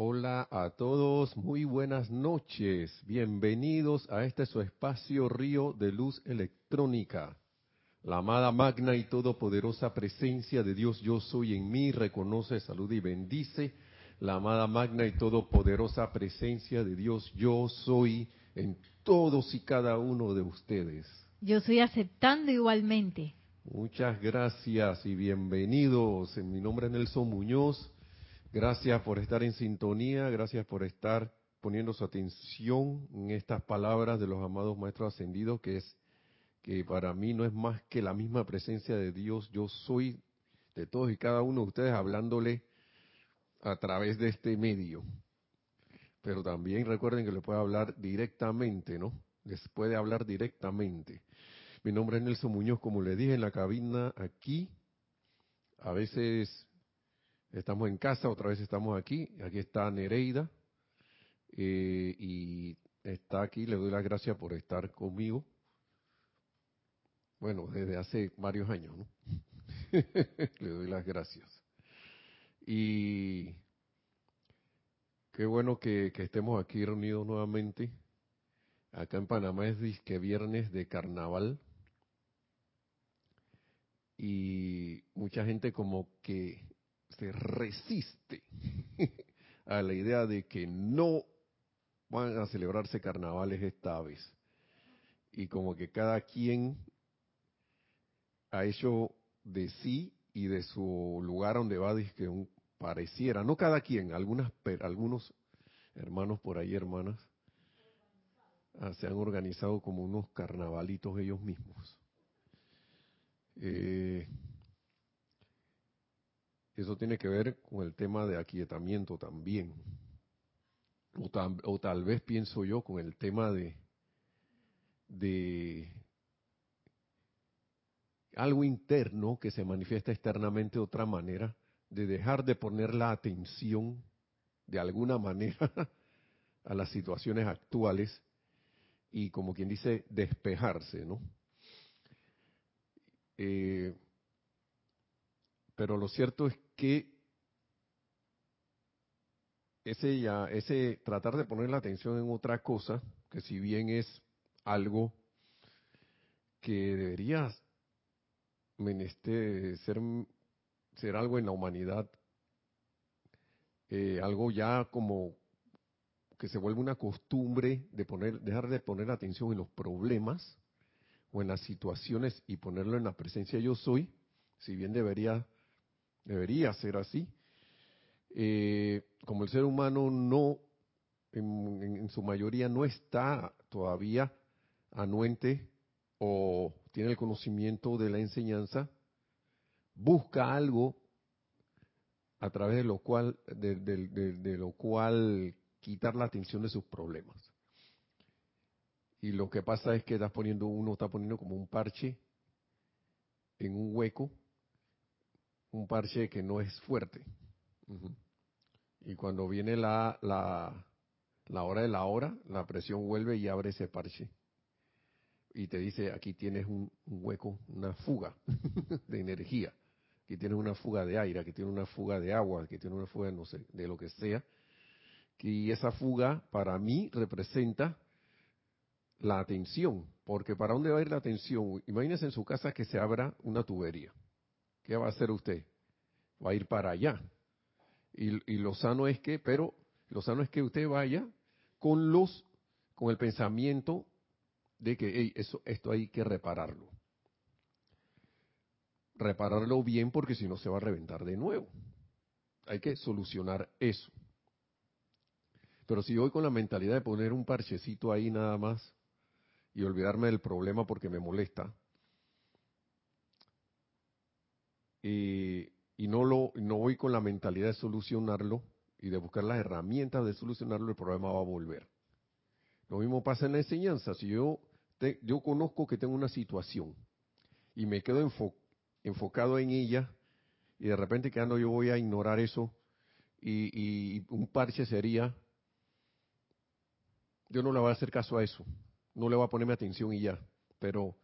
Hola a todos, muy buenas noches. Bienvenidos a este su espacio Río de Luz Electrónica. La amada magna y todopoderosa presencia de Dios yo soy en mí reconoce, saluda y bendice. La amada magna y todopoderosa presencia de Dios yo soy en todos y cada uno de ustedes. Yo estoy aceptando igualmente. Muchas gracias y bienvenidos. En mi nombre es Nelson Muñoz. Gracias por estar en sintonía, gracias por estar poniendo su atención en estas palabras de los amados maestros ascendidos, que es que para mí no es más que la misma presencia de Dios. Yo soy de todos y cada uno de ustedes hablándole a través de este medio. Pero también recuerden que le puede hablar directamente, ¿no? Les puede hablar directamente. Mi nombre es Nelson Muñoz, como le dije en la cabina aquí. A veces estamos en casa, otra vez estamos aquí. Aquí está Nereida. Eh, y está aquí, le doy las gracias por estar conmigo. Bueno, desde hace varios años, ¿no? le doy las gracias. Y qué bueno que, que estemos aquí reunidos nuevamente. Acá en Panamá es que viernes de carnaval y mucha gente como que se resiste a la idea de que no van a celebrarse carnavales esta vez. Y como que cada quien ha hecho de sí y de su lugar donde va, que pareciera, no cada quien, algunas, algunos hermanos por ahí, hermanas, ah, se han organizado como unos carnavalitos ellos mismos. Eh, eso tiene que ver con el tema de aquietamiento también. O, tal vez pienso yo con el tema de, de algo interno que se manifiesta externamente de otra manera, de dejar de poner la atención de alguna manera a las situaciones actuales y como quien dice despejarse, ¿no? Eh, pero lo cierto es que ese ya, ese tratar de poner la atención en otra cosa, que si bien es algo que debería ser, ser algo en la humanidad, eh, algo ya como que se vuelve una costumbre de poner, dejar de poner atención en los problemas, o en las situaciones y ponerlo en la presencia yo soy, si bien debería, debería ser así, eh, como el ser humano no, en, su mayoría no está todavía anuente o tiene el conocimiento de la enseñanza, busca algo a través de lo cual, de lo cual quitar la atención de sus problemas. Y lo que pasa es que estás poniendo uno está poniendo como un parche en un hueco un parche que no es fuerte. Y cuando viene la, la la hora de la hora la presión vuelve y abre ese parche. Y te dice aquí tienes un, hueco una fuga de energía. Aquí tienes una fuga de aire aquí tienes una fuga de agua aquí tienes una fuga no sé de lo que sea. Y esa fuga para mí representa la atención, porque ¿para dónde va a ir la atención? Imagínese en su casa que se abra una tubería. ¿Qué va a hacer usted? Va a ir para allá. Y, lo sano es que, pero lo sano es que usted vaya con los, con el pensamiento de que eso, esto hay que repararlo. Repararlo bien porque si no se va a reventar de nuevo. Hay que solucionar eso. Pero si voy con la mentalidad de poner un parchecito ahí nada más, y olvidarme del problema porque me molesta. Y, no, lo, no voy con la mentalidad de solucionarlo y de buscar las herramientas de solucionarlo, el problema va a volver. Lo mismo pasa en la enseñanza. Si yo, yo conozco que tengo una situación y me quedo enfocado en ella y de repente quedando yo voy a ignorar eso y, y un parche sería, yo no le voy a hacer caso a eso no le voy a ponerme atención y ya, pero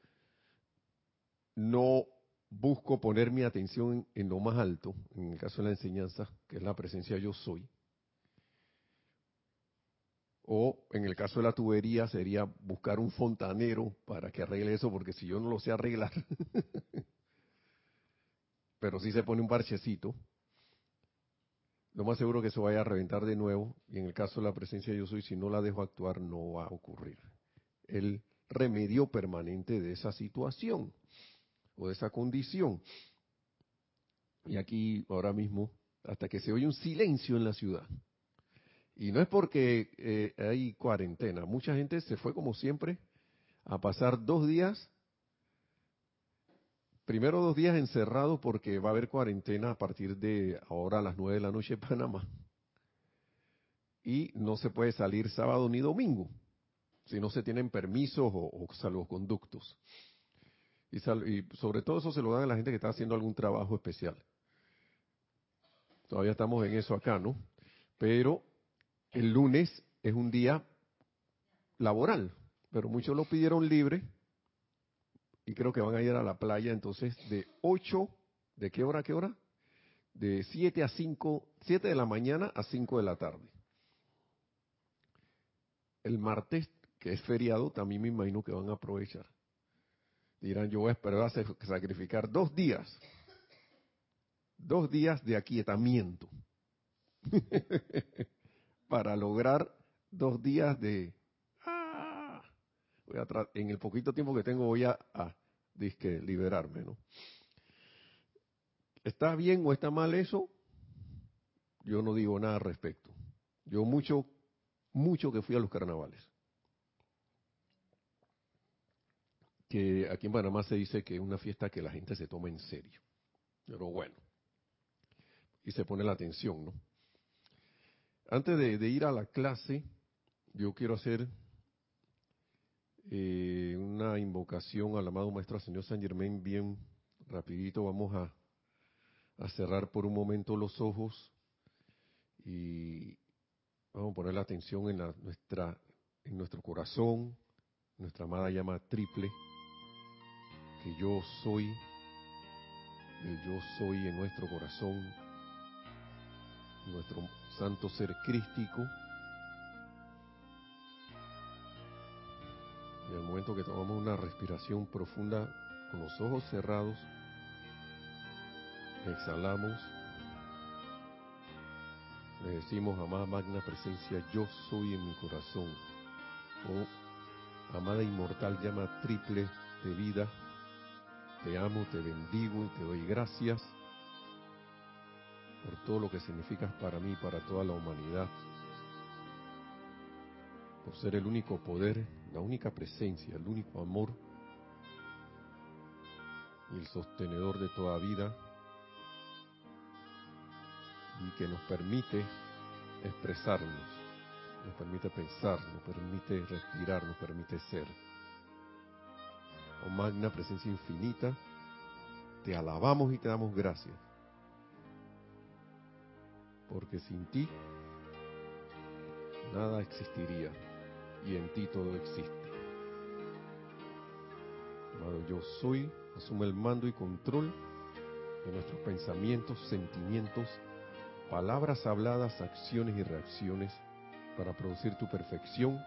no busco poner mi atención en, lo más alto, en el caso de la enseñanza, que es la presencia yo soy, O en el caso de la tubería sería buscar un fontanero para que arregle eso, porque si yo no lo sé arreglar, pero si se pone un parchecito, lo más seguro que se vaya a reventar de nuevo. Y en el caso de la presencia yo soy, si no la dejo actuar, no va a ocurrir. El remedio permanente de esa situación o esa condición. Y aquí, ahora mismo, hasta que se oye un silencio en la ciudad y no es porque eh, hay cuarentena. Mucha gente se fue como siempre a pasar dos días, primero dos días encerrados porque va a haber cuarentena a partir de ahora a las nueve de la noche en Panamá. Y no se puede salir sábado ni domingo si no se tienen permisos o, salvoconductos. Y, sobre todo eso se lo dan a la gente que está haciendo algún trabajo especial. Todavía estamos en eso acá, ¿no? Pero el lunes es un día laboral, pero muchos lo pidieron libre y creo que van a ir a la playa entonces de 8, ¿de qué hora a qué hora? De 7 a 5, 7 de la mañana a 5 de la tarde. El martes, que es feriado, también me imagino que van a aprovechar. Dirán, yo voy a a sacrificar dos días, dos días de aquietamiento. para lograr dos días de... Ah, voy a en el poquito tiempo que tengo voy a, a disque, liberarme, ¿no? ¿Está bien o está mal eso? Yo no digo nada al respecto. Yo mucho, mucho que fui a los carnavales. Que aquí en Panamá se dice que es una fiesta que la gente se toma en serio. Pero bueno. Y se pone la atención, ¿no? Antes de, ir a la clase, yo quiero hacer eh, una invocación al amado Maestro Señor San Germain bien rapidito. Vamos a, cerrar por un momento los ojos y vamos a poner la atención en, nuestra, en nuestro corazón, nuestra amada llama triple, que yo soy, el yo soy en nuestro corazón, nuestro santo ser crístico. Y al momento que tomamos una respiración profunda con los ojos cerrados, exhalamos, le decimos, amada magna presencia, yo soy en mi corazón. Oh, amada inmortal llama triple de vida, te amo, te bendigo y te doy gracias por todo lo que significas para mí, para toda la humanidad, por ser el único poder, la única presencia, el único amor y el sostenedor de toda vida y que nos permite expresarnos, nos permite pensar, nos permite respirar, nos permite ser. Oh magna presencia infinita, te alabamos y te damos gracias porque sin ti nada existiría y en ti todo existe. Amado, yo soy, asume el mando y control de nuestros pensamientos, sentimientos, palabras habladas, acciones y reacciones para producir tu perfección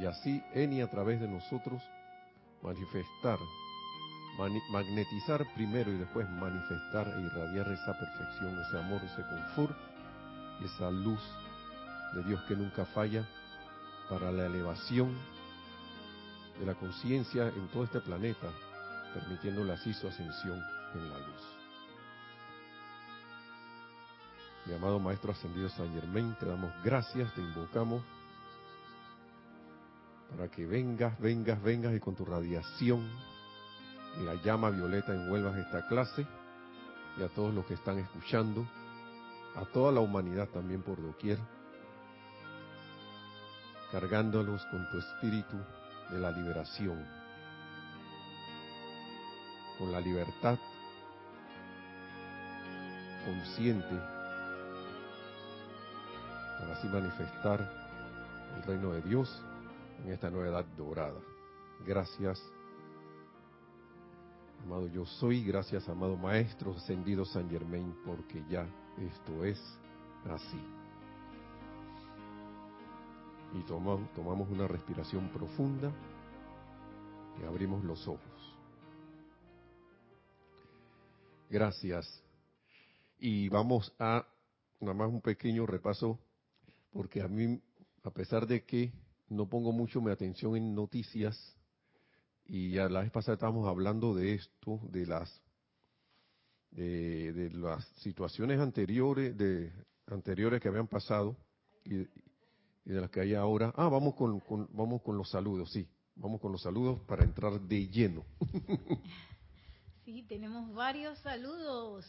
y así en y a través de nosotros manifestar, magnetizar primero y después manifestar e irradiar esa perfección, ese amor, ese confort esa luz de Dios que nunca falla para la elevación de la conciencia en todo este planeta, permitiéndole así su ascensión en la luz. Mi amado Maestro Ascendido San Germain, te damos gracias, te invocamos para que vengas, vengas, vengas y con tu radiación y la llama violeta envuelvas esta clase y a todos los que están escuchando a toda la humanidad también por doquier, cargándolos con tu espíritu de la liberación, con la libertad consciente, para así manifestar el reino de Dios en esta nueva edad dorada. Gracias, amado yo soy, gracias, amado Maestro ascendido San Germain, porque ya esto es así. Y tomamos, tomamos una respiración profunda y abrimos los ojos. Gracias. Y vamos a nada más un pequeño repaso, porque a mí, a pesar de que no pongo mucho mi atención en noticias, y ya la vez pasada estábamos hablando de esto, de las de, las situaciones anteriores, de anteriores que habían pasado y, de las que hay ahora. Ah, vamos con, vamos con los saludos, sí, vamos con los saludos para entrar de lleno. Sí, tenemos varios saludos.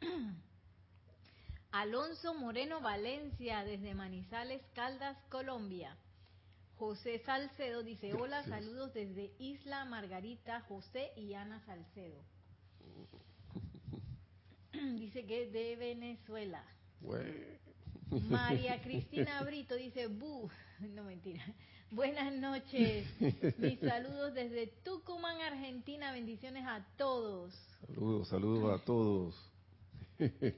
Alonso Moreno Valencia, desde Manizales, Caldas, Colombia. José Salcedo dice, hola, saludos desde Isla Margarita, José y Ana Salcedo. dice que es de Venezuela. María Cristina Brito dice, bu, no mentira. Buenas noches. Mis saludos desde Tucumán, Argentina. Bendiciones a todos. Saludos, saludos a todos.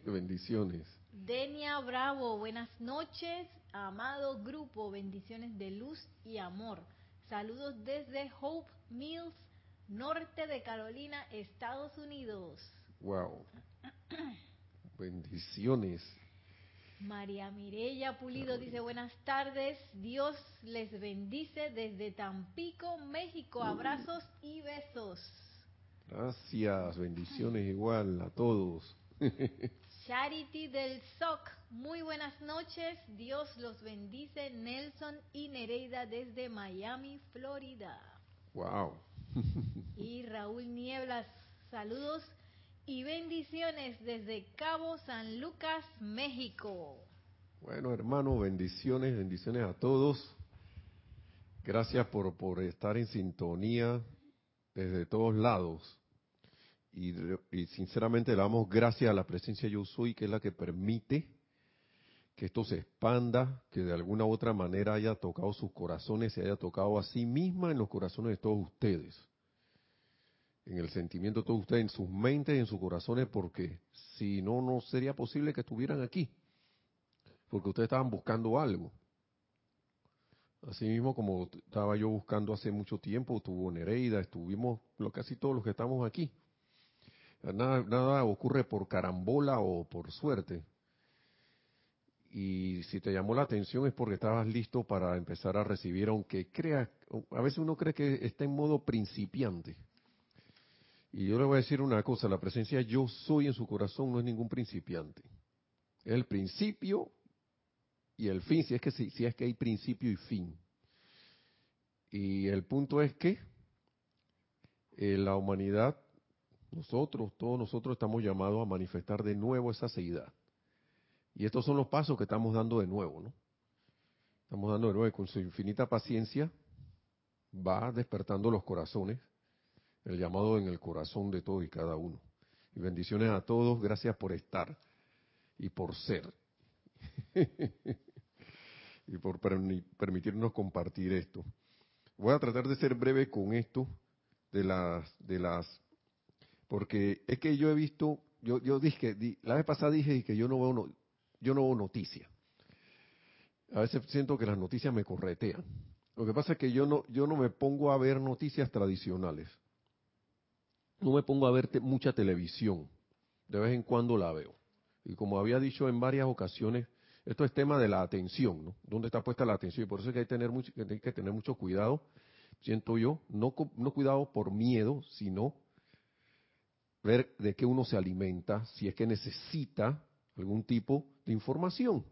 Bendiciones. Denia Bravo, buenas noches. Amado grupo, bendiciones de luz y amor. Saludos desde Hope Mills, norte de Carolina, Estados Unidos. Wow. Bendiciones. María Mirella Pulido dice buenas tardes, Dios les bendice desde Tampico, México, abrazos y besos. Gracias, bendiciones igual a todos. Charity del SOC, muy buenas noches, Dios los bendice, Nelson y Nereida desde Miami, Florida. Wow. y Raúl Nieblas, saludos y bendiciones desde Cabo San Lucas, México. Bueno, hermano, bendiciones, bendiciones a todos. Gracias por, por estar en sintonía desde todos lados. Y, sinceramente le damos gracias a la presencia yo soy, que es la que permite que esto se expanda, que de alguna otra manera haya tocado sus corazones, se haya tocado a sí misma en los corazones de todos ustedes en el sentimiento de todos ustedes, en sus mentes, en sus corazones, porque si no, no sería posible que estuvieran aquí, porque ustedes estaban buscando algo. Así mismo como estaba yo buscando hace mucho tiempo, estuvo Nereida, estuvimos lo, casi todos los que estamos aquí. Nada, ocurre por carambola o por suerte. Y si te llamó la atención es porque estabas listo para empezar a recibir, aunque crea, a veces uno cree que está en modo principiante y yo le voy a decir una cosa, la presencia yo soy en su corazón no es ningún principiante. Es el principio y el fin, si es que, si, es que hay principio y fin. Y el punto es que eh, la humanidad, nosotros, todos nosotros estamos llamados a manifestar de nuevo esa seidad. Y estos son los pasos que estamos dando de nuevo, ¿no? Estamos dando de nuevo y con su infinita paciencia va despertando los corazones el llamado en el corazón de todos y cada uno. Y bendiciones a todos, gracias por estar y por ser. y por permitirnos compartir esto. Voy a tratar de ser breve con esto de las de las porque es que yo he visto yo yo dije la vez pasada dije que yo no veo no, yo no veo noticias. A veces siento que las noticias me corretean. Lo que pasa es que yo no yo no me pongo a ver noticias tradicionales no me pongo a ver mucha televisión. De vez en cuando la veo. Y como había dicho en varias ocasiones, esto es tema de la atención, ¿no? ¿Dónde está puesta la atención? Y por eso es que hay que tener mucho, que tener mucho cuidado, siento yo, no, no cuidado por miedo, sino ver de qué uno se alimenta, si es que necesita algún tipo de información.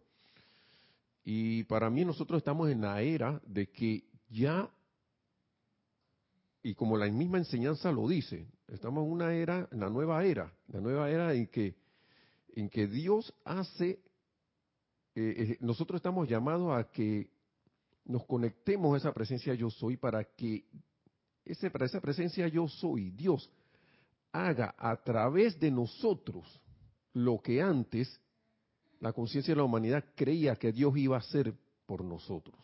Y para mí nosotros estamos en la era de que ya y como la misma enseñanza lo dice, estamos en una era, en la nueva era, la nueva era en que, en que Dios hace, eh, eh, nosotros estamos llamados a que nos conectemos a esa presencia yo soy para que ese, para esa presencia yo soy, Dios, haga a través de nosotros lo que antes la conciencia de la humanidad creía que Dios iba a hacer por nosotros.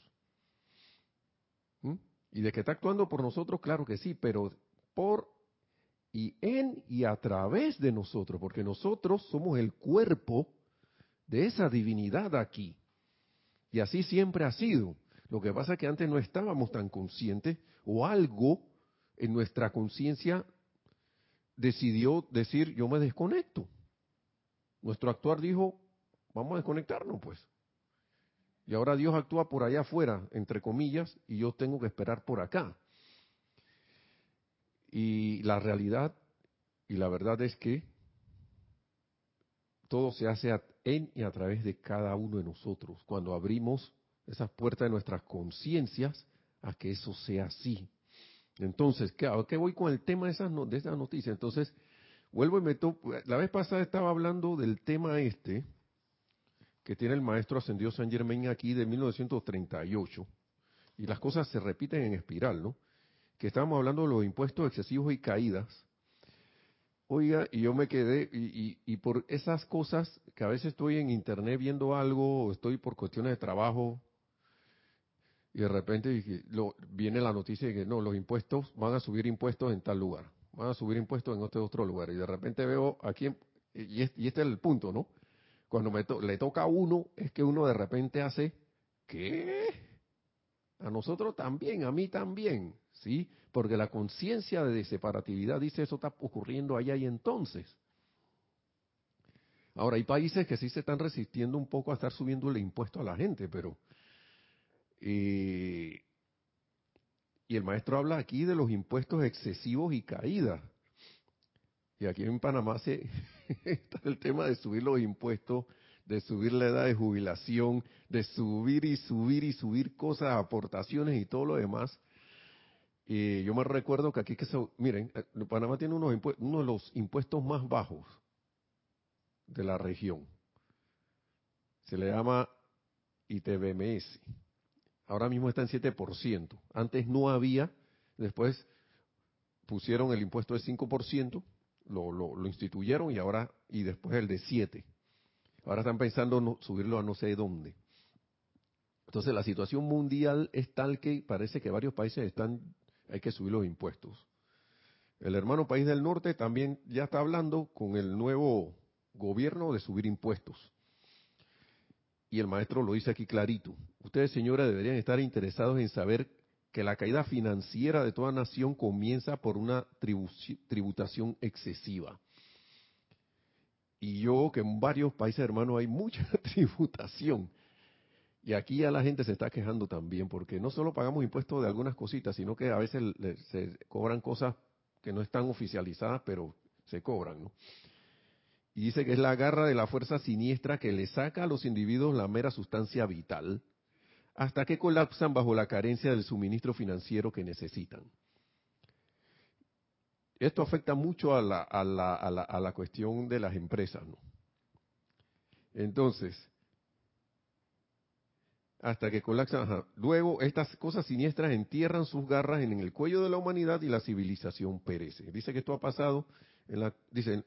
¿Mm? Y de que está actuando por nosotros, claro que sí, pero por y en y a través de nosotros, porque nosotros somos el cuerpo de esa divinidad aquí. Y así siempre ha sido. Lo que pasa es que antes no estábamos tan conscientes o algo en nuestra conciencia decidió decir yo me desconecto. Nuestro actuar dijo, vamos a desconectarnos pues. Y ahora Dios actúa por allá afuera, entre comillas, y yo tengo que esperar por acá. Y la realidad y la verdad es que todo se hace en y a través de cada uno de nosotros, cuando abrimos esas puertas de nuestras conciencias a que eso sea así. Entonces, ¿qué, ¿qué voy con el tema de esas, de esas noticias? Entonces, vuelvo y meto, la vez pasada estaba hablando del tema este, que tiene el maestro ascendido San Germain aquí de 1938, y las cosas se repiten en espiral, ¿no? Que estábamos hablando de los impuestos excesivos y caídas. Oiga, y yo me quedé, y, y, por esas cosas que a veces estoy en internet viendo algo, o estoy por cuestiones de trabajo, y de repente lo, viene la noticia de que no, los impuestos, van a subir impuestos en tal lugar, van a subir impuestos en otro, otro lugar. Y de repente veo aquí, y este, es el punto, ¿no? Cuando me le toca a uno, es que uno de repente hace, ¿qué? A nosotros también, a mí también, ¿sí? Porque la conciencia de separatividad dice eso está ocurriendo allá y entonces. Ahora, hay países que sí se están resistiendo un poco a estar subiendo el impuesto a la gente, pero y el maestro habla aquí de los impuestos excesivos y caídas. Y aquí en Panamá se está el tema de subir los impuestos, de subir la edad de jubilación, de subir y subir y subir cosas, aportaciones y todo lo demás. Y yo me recuerdo que aquí que se, miren, eh, Panamá tiene unos uno de los impuestos más bajos de la región. Se le llama ITBMS ahora mismo está en 7%. Antes no había, después pusieron el impuesto de 5%, lo, lo, instituyeron y ahora, y después el de 7%. Ahora están pensando subirlo a no sé dónde. Entonces la situación mundial es tal que parece que varios países están, hay que subir los impuestos. El hermano país del norte también ya está hablando con el nuevo gobierno de subir impuestos y el maestro lo dice aquí clarito. Ustedes, señora, deberían estar interesados en saber que la caída financiera de toda nación comienza por una tributación excesiva. Y yo, que en varios países hermanos hay mucha tributación. Y aquí ya la gente se está quejando también, porque no solo pagamos impuestos de algunas cositas, sino que a veces se cobran cosas que no están oficializadas, pero se cobran, ¿no? Y dice que es la garra de la fuerza siniestra que le saca a los individuos la mera sustancia vital hasta que colapsan bajo la carencia del suministro financiero que necesitan. Esto afecta mucho a la, a la, a la, cuestión de las empresas, ¿no? Entonces, hasta que colapsan. Luego, estas cosas siniestras entierran sus garras en el cuello de la humanidad y la civilización perece. Dice que esto ha pasado, en la, dicen,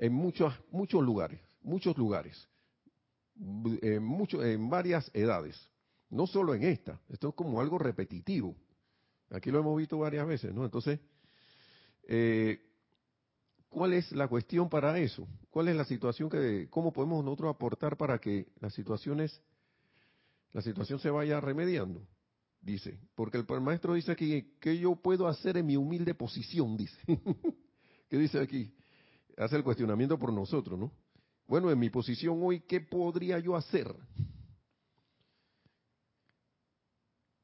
en muchos, muchos lugares, muchos lugares, en, mucho, en varias edades, no solo en esta, esto es como algo repetitivo. Aquí lo hemos visto varias veces, ¿no? Entonces, eh, ¿cuál es la cuestión para eso? ¿Cuál es la situación que, cómo podemos nosotros aportar para que las situaciones, la situación se vaya remediando? Dice, porque el, maestro dice aquí, ¿qué yo puedo hacer en mi humilde posición? Dice. ¿Qué dice aquí? Hace el cuestionamiento por nosotros, ¿no? Bueno, en mi posición hoy, ¿qué podría yo hacer?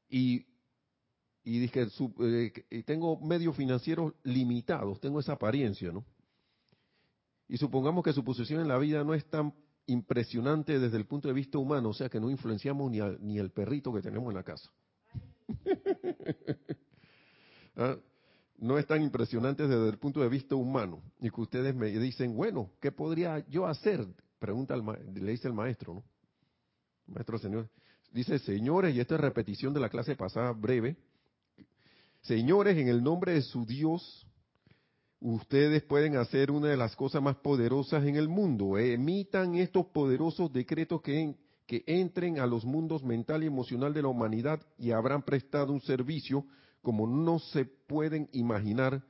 Y, y dije, eh, tengo medios financieros limitados, tengo esa apariencia, ¿no? Y supongamos que su posición en la vida no es tan impresionante desde el punto de vista humano, o sea que no influenciamos ni, ni el perrito que tenemos en la casa. ¿Ah? No es tan impresionante desde el punto de vista humano. Y que ustedes me dicen, bueno, ¿qué podría yo hacer? Pregunta le dice el maestro, ¿no? Maestro señor. Dice, señores, y esta es repetición de la clase pasada breve. Señores, en el nombre de su Dios, ustedes pueden hacer una de las cosas más poderosas en el mundo. Emitan estos poderosos decretos que, que entren a los mundos mental y emocional de la humanidad y habrán prestado un servicio como no se pueden imaginar,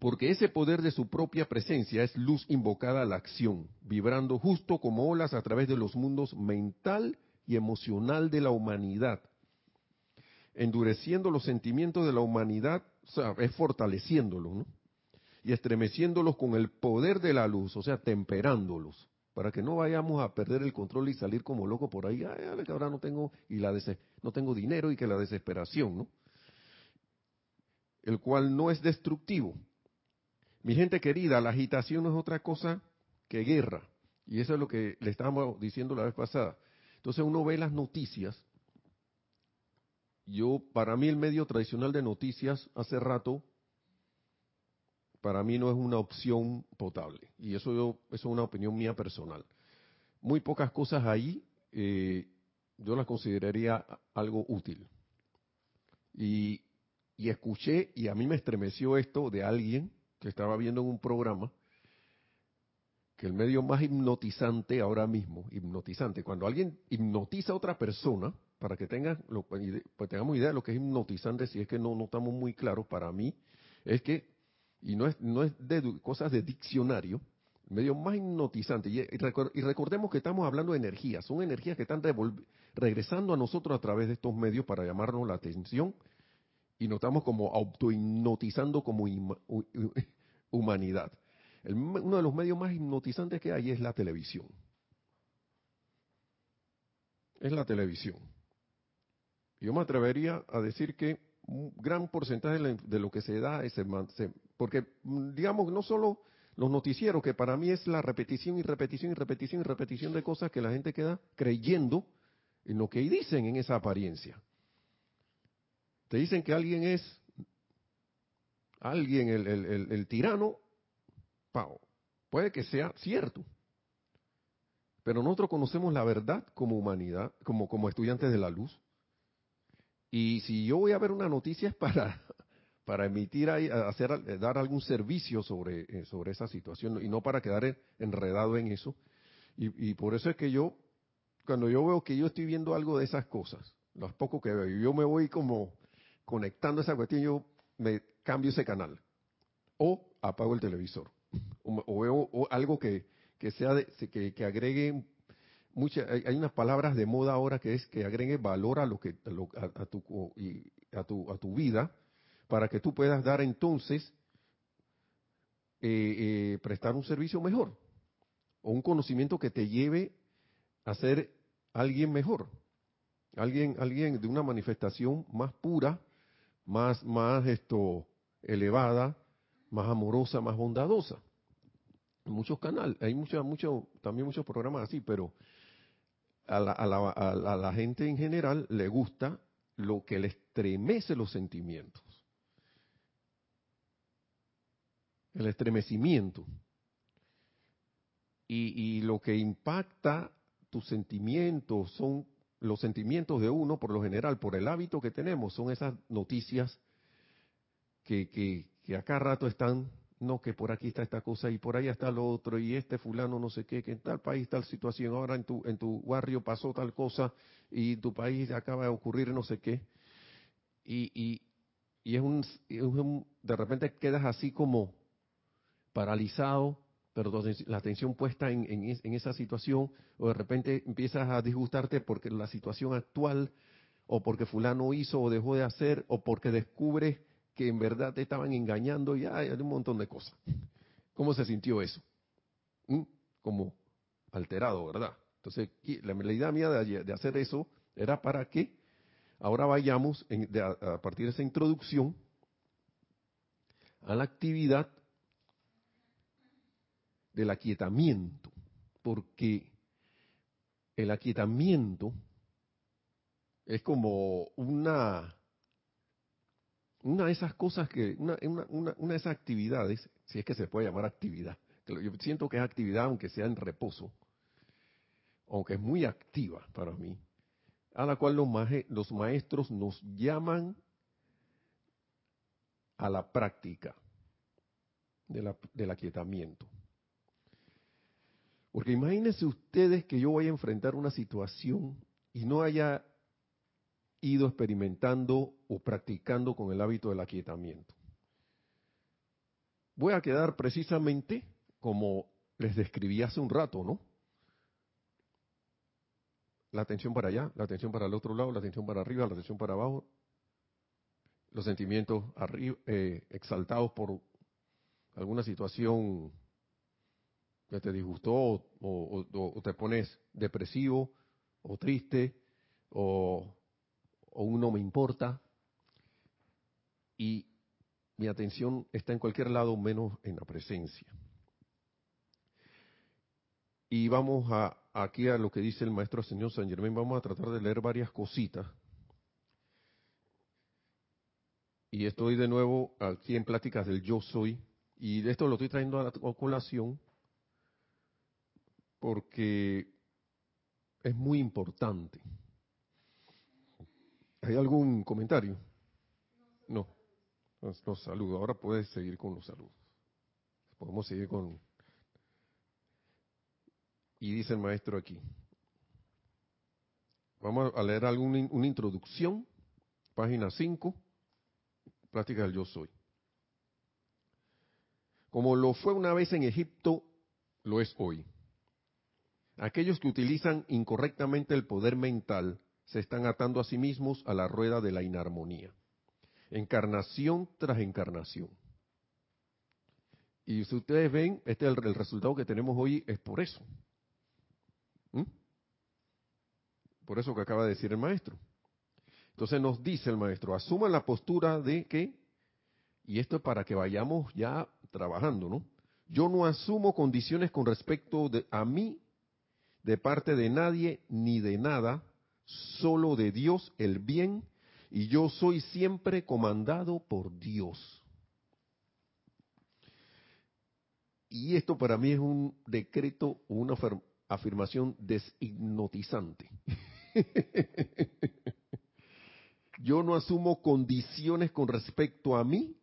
porque ese poder de su propia presencia es luz invocada a la acción, vibrando justo como olas a través de los mundos mental y emocional de la humanidad, endureciendo los sentimientos de la humanidad, o sea, es fortaleciéndolos, ¿no? Y estremeciéndolos con el poder de la luz, o sea, temperándolos, para que no vayamos a perder el control y salir como loco por ahí, ay, que ahora no tengo y la no tengo dinero y que la desesperación, ¿no? El cual no es destructivo. Mi gente querida, la agitación no es otra cosa que guerra. Y eso es lo que le estábamos diciendo la vez pasada. Entonces uno ve las noticias. Yo, para mí el medio tradicional de noticias hace rato, para mí no es una opción potable. Y eso, yo, eso es una opinión mía personal. Muy pocas cosas ahí eh, yo las consideraría algo útil. Y, escuché, y a mí me estremeció esto de alguien que estaba viendo en un programa, que el medio más hipnotizante ahora mismo, hipnotizante, cuando alguien hipnotiza a otra persona, para que tengan, pues tengamos idea de lo que es hipnotizante, si es que no, no estamos muy claros, para mí, es que, y no es, no es de cosas de diccionario, medio más hipnotizante, y, recordemos que estamos hablando de energías, son energías que están regresando a nosotros a través de estos medios para llamarnos la atención, y nos estamos como autohipnotizando como humanidad uno de los medios más hipnotizantes que hay es la televisión. Es la televisión. Yo me atrevería a decir que un gran porcentaje de lo que se da es, porque mm, digamos no solo los noticieros, que para mí es la repetición y repetición y repetición y repetición de cosas que la gente queda creyendo en lo que dicen en esa apariencia. Te dicen que alguien es alguien, el tirano, puede que sea cierto. Pero nosotros conocemos la verdad como humanidad, como, como estudiantes de la luz. Y si yo voy a ver una noticia es para, para emitir, hacer, dar algún servicio sobre, eh, sobre esa situación y no para quedar enredado en eso. Y, por eso es que yo, cuando yo veo que yo estoy viendo algo de esas cosas, los pocos que veo, yo me voy como conectando a esa cuestión, yo me cambio ese canal o apago el televisor o, veo algo que, que sea que, que, agregue muchas hay, unas palabras de moda ahora que es que agregue valor a lo que a, tu y a tu a tu vida para que tú puedas dar entonces eh, eh, prestar un servicio mejor o un conocimiento que te lleve a ser alguien mejor alguien alguien de una manifestación más pura más más esto elevada más amorosa, más bondadosa. Muchos canales, hay mucho, mucho, también muchos programas así, pero a la, a, la, a la gente en general le gusta lo que le estremece los sentimientos. El estremecimiento. Y, lo que impacta tus sentimientos son los sentimientos de uno, por lo general, por el hábito que tenemos, son esas noticias que, que, que acá rato están, no, que por aquí está esta cosa y por ahí está lo otro y este fulano no sé qué, que en tal país tal situación, ahora en tu, en tu barrio pasó tal cosa y tu país acaba de ocurrir no sé qué. Y, y, y es, un, de repente quedas así como paralizado, pero la atención puesta en, en, en, esa situación, o de repente empiezas a disgustarte porque la situación actual, o porque fulano hizo o dejó de hacer, o porque descubres que en verdad te estaban engañando y hay un montón de cosas. ¿Cómo se sintió eso? ¿Mm? Como alterado, ¿verdad? Entonces, la, idea mía de, hacer eso era para que ahora vayamos a, partir de esa introducción a la actividad del aquietamiento, porque el aquietamiento es como una una de esas cosas que, una, una, una, de esas actividades, si es que se puede llamar actividad, que yo siento que es actividad aunque sea en reposo, aunque es muy activa para mí, a la cual los, los maestros nos llaman a la práctica del aquietamiento. Porque imagínense ustedes que yo voy a enfrentar una situación y no haya ido experimentando o practicando con el hábito del aquietamiento. Voy a quedar precisamente como les describí hace un rato, ¿no? la atención para allá, la atención para el otro lado, la atención para arriba, la atención para abajo, los sentimientos arriba, eh, exaltados por alguna situación que te disgustó o, te pones depresivo o triste o, o uno me importa y mi atención está en cualquier lado menos en la presencia. Y vamos a, aquí a lo que dice el maestro señor San Germán, vamos a tratar de leer varias cositas. Y estoy de nuevo aquí en pláticas del yo soy. Y de esto lo estoy trayendo a la colación porque es muy importante. ¿Hay algún comentario? No. Los saludos. Ahora puedes seguir con los saludos. Podemos seguir con y dice el maestro aquí. Vamos a leer alguna una introducción, página 5, práctica del yo soy. Como lo fue una vez en Egipto, lo es hoy. Aquellos que utilizan incorrectamente el poder mental se están atando a sí mismos a la rueda de la inarmonía, encarnación tras encarnación. Y si ustedes ven, este el resultado que tenemos hoy es por eso. ¿Mm? Por eso que acaba de decir el maestro. Entonces nos dice el maestro, asuma la postura de que, y esto es para que vayamos ya trabajando, ¿no? Yo no asumo condiciones con respecto de, a mí de parte de nadie ni de nada, solo de Dios el bien, y yo soy siempre comandado por Dios. Y esto para mí es un decreto, una, afirmación deshipnotizante. Yo no asumo condiciones con respecto a mí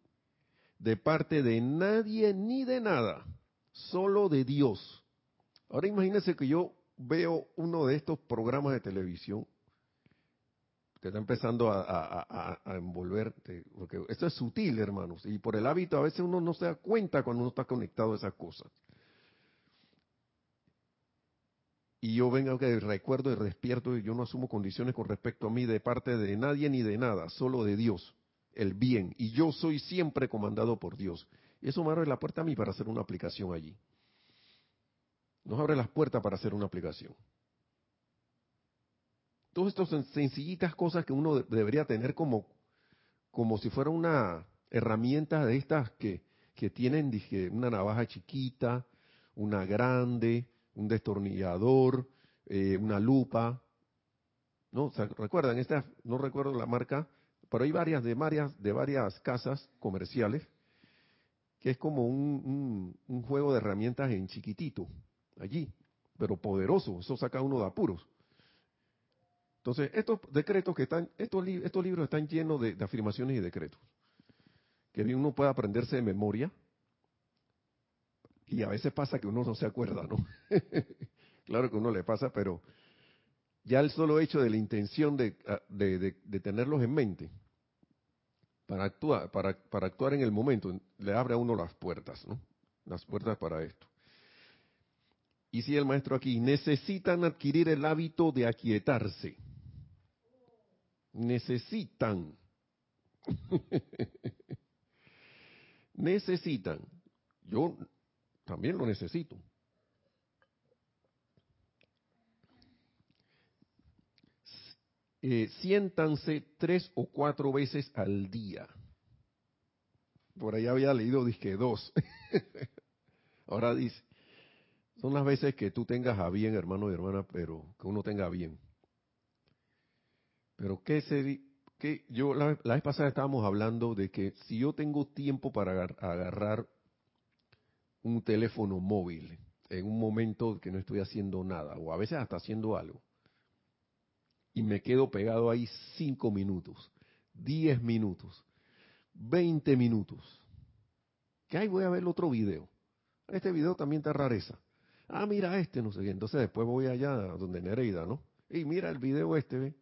de parte de nadie ni de nada, solo de Dios. Ahora imagínense que yo veo uno de estos programas de televisión que está empezando a, envolverte, porque esto es sutil, hermanos, y por el hábito a veces uno no se da cuenta cuando uno está conectado a esas cosas. y yo venga que recuerdo y despierto y yo no asumo condiciones con respecto a mí de parte de nadie ni de nada, solo de Dios, el bien. Y yo soy siempre comandado por Dios. Y eso me abre la puerta a mí para hacer una aplicación allí. Nos abre las puertas para hacer una aplicación. Todas estas sencillitas cosas que uno debería tener como, como si fuera una herramienta de estas que, que tienen dije, una navaja chiquita, una grande, un destornillador, eh, una lupa. ¿No? ¿Recuerdan? Esta, no recuerdo la marca, pero hay varias de varias, de varias casas comerciales que es como un, un, juego de herramientas en chiquitito, allí, pero poderoso, eso saca uno de apuros. Entonces, estos decretos que están, estos, estos libros están llenos de, de, afirmaciones y decretos, que uno puede aprenderse de memoria, y a veces pasa que uno no se acuerda, ¿no? claro que uno le pasa, pero ya el solo hecho de la intención ah, de, de, tenerlos en mente para actuar, para, para actuar en el momento, le abre a uno las puertas, ¿no? Las puertas para esto. Y si el maestro aquí, necesitan adquirir el hábito de aquietarse. Necesitan. necesitan. Yo también lo necesito. Eh, siéntanse tres o cuatro veces al día. Por ahí había leído, dije dos. Ahora dice, son las veces que tú tengas a bien, hermano y hermana, pero que uno tenga bien. Pero qué se, que yo la, la, vez pasada estábamos hablando de que si yo tengo tiempo para agarrar un teléfono móvil en un momento que no estoy haciendo nada, o a veces hasta haciendo algo, y me quedo pegado ahí cinco minutos, diez minutos, veinte minutos, que ahí voy a ver otro video. Este video también está rareza. Ah, mira este, no sé qué. Entonces después voy allá donde Nereida, ¿no? Y mira el video este, ¿ve?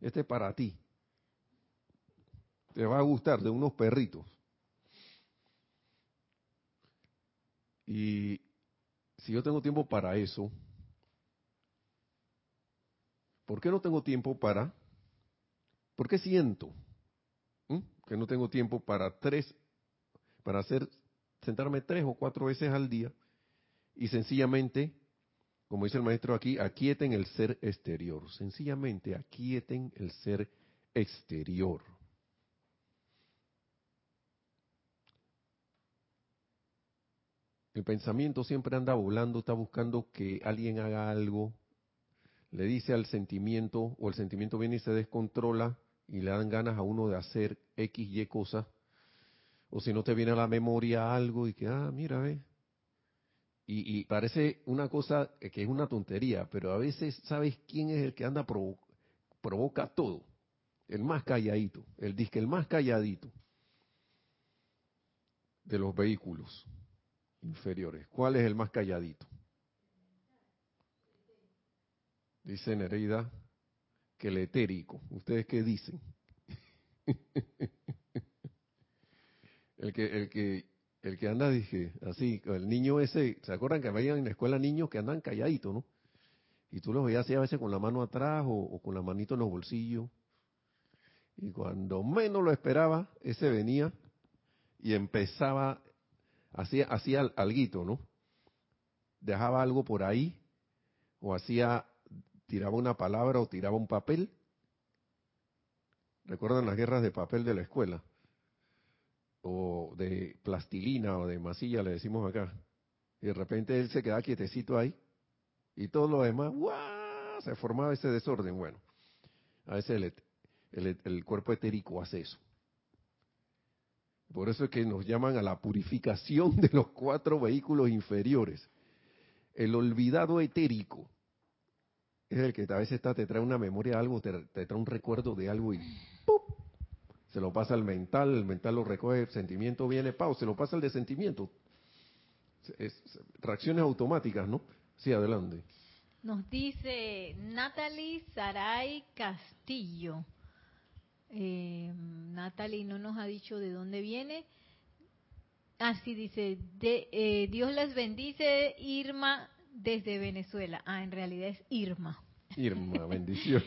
Este para ti. Te va a gustar, de unos perritos. Y si yo tengo tiempo para eso, ¿por qué no tengo tiempo para, por qué siento que no tengo tiempo para tres, para hacer, sentarme tres o cuatro veces al día y sencillamente, como dice el maestro aquí, aquieten el ser exterior, sencillamente aquieten el ser exterior. El pensamiento siempre anda volando, está buscando que alguien haga algo, le dice al sentimiento, o el sentimiento viene y se descontrola y le dan ganas a uno de hacer X, Y cosas, o si no te viene a la memoria algo y que, ah, mira, ve. Y, parece una cosa que es una tontería, pero a veces sabes quién es el que anda provoca todo. El más calladito, el disque el más calladito de los vehículos inferiores. ¿Cuál es el más calladito? Dice Nereida que el etérico. ¿Ustedes qué dicen? el que, el que, el que anda, dije, así, el niño ese, ¿se acuerdan que vayan en la escuela niños que andan calladitos, no? Y tú los veías así a veces con la mano atrás o, o, con la manito en los bolsillos. Y cuando menos lo esperaba, ese venía y empezaba hacía, hacía alguito, ¿no? Dejaba algo por ahí, o hacía, tiraba una palabra o tiraba un papel. ¿Recuerdan las guerras de papel de la escuela? O de plastilina o de masilla, le decimos acá. Y de repente él se quedaba quietecito ahí. Y todo lo demás, ¡guau! Se formaba ese desorden. Bueno, a veces el, el cuerpo etérico hace eso. Por eso es que nos llaman a la purificación de los cuatro vehículos inferiores. El olvidado etérico es el que a veces está, te trae una memoria de algo, te, trae un recuerdo de algo y. se lo pasa al mental, el mental lo recoge, el sentimiento viene, ¡pau! se lo pasa al de sentimiento. reacciones automáticas, ¿no? Sí, adelante. Nos dice Natalie Saray Castillo. Eh, Natalie no nos ha dicho de dónde viene. Así dice, de, eh, Dios les bendice, Irma, desde Venezuela. Ah, en realidad es Irma. Irma, bendición.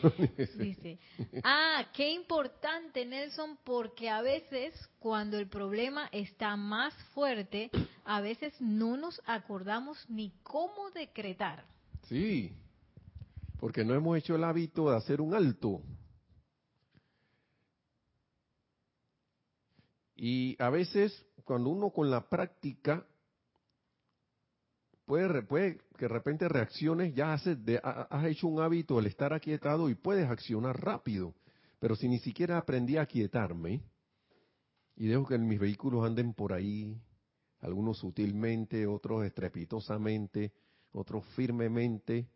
dice, ah, qué importante, Nelson, porque a veces cuando el problema está más fuerte, a veces no nos acordamos ni cómo decretar. Sí, porque no hemos hecho el hábito de hacer un alto Y a veces, cuando uno con la práctica puede, que de repente reacciones, ya has, has hecho un hábito el estar aquietado y puedes accionar rápido. Pero si ni siquiera aprendí a aquietarme y dejo que mis vehículos anden por ahí, algunos sutilmente, otros estrepitosamente, otros firmemente,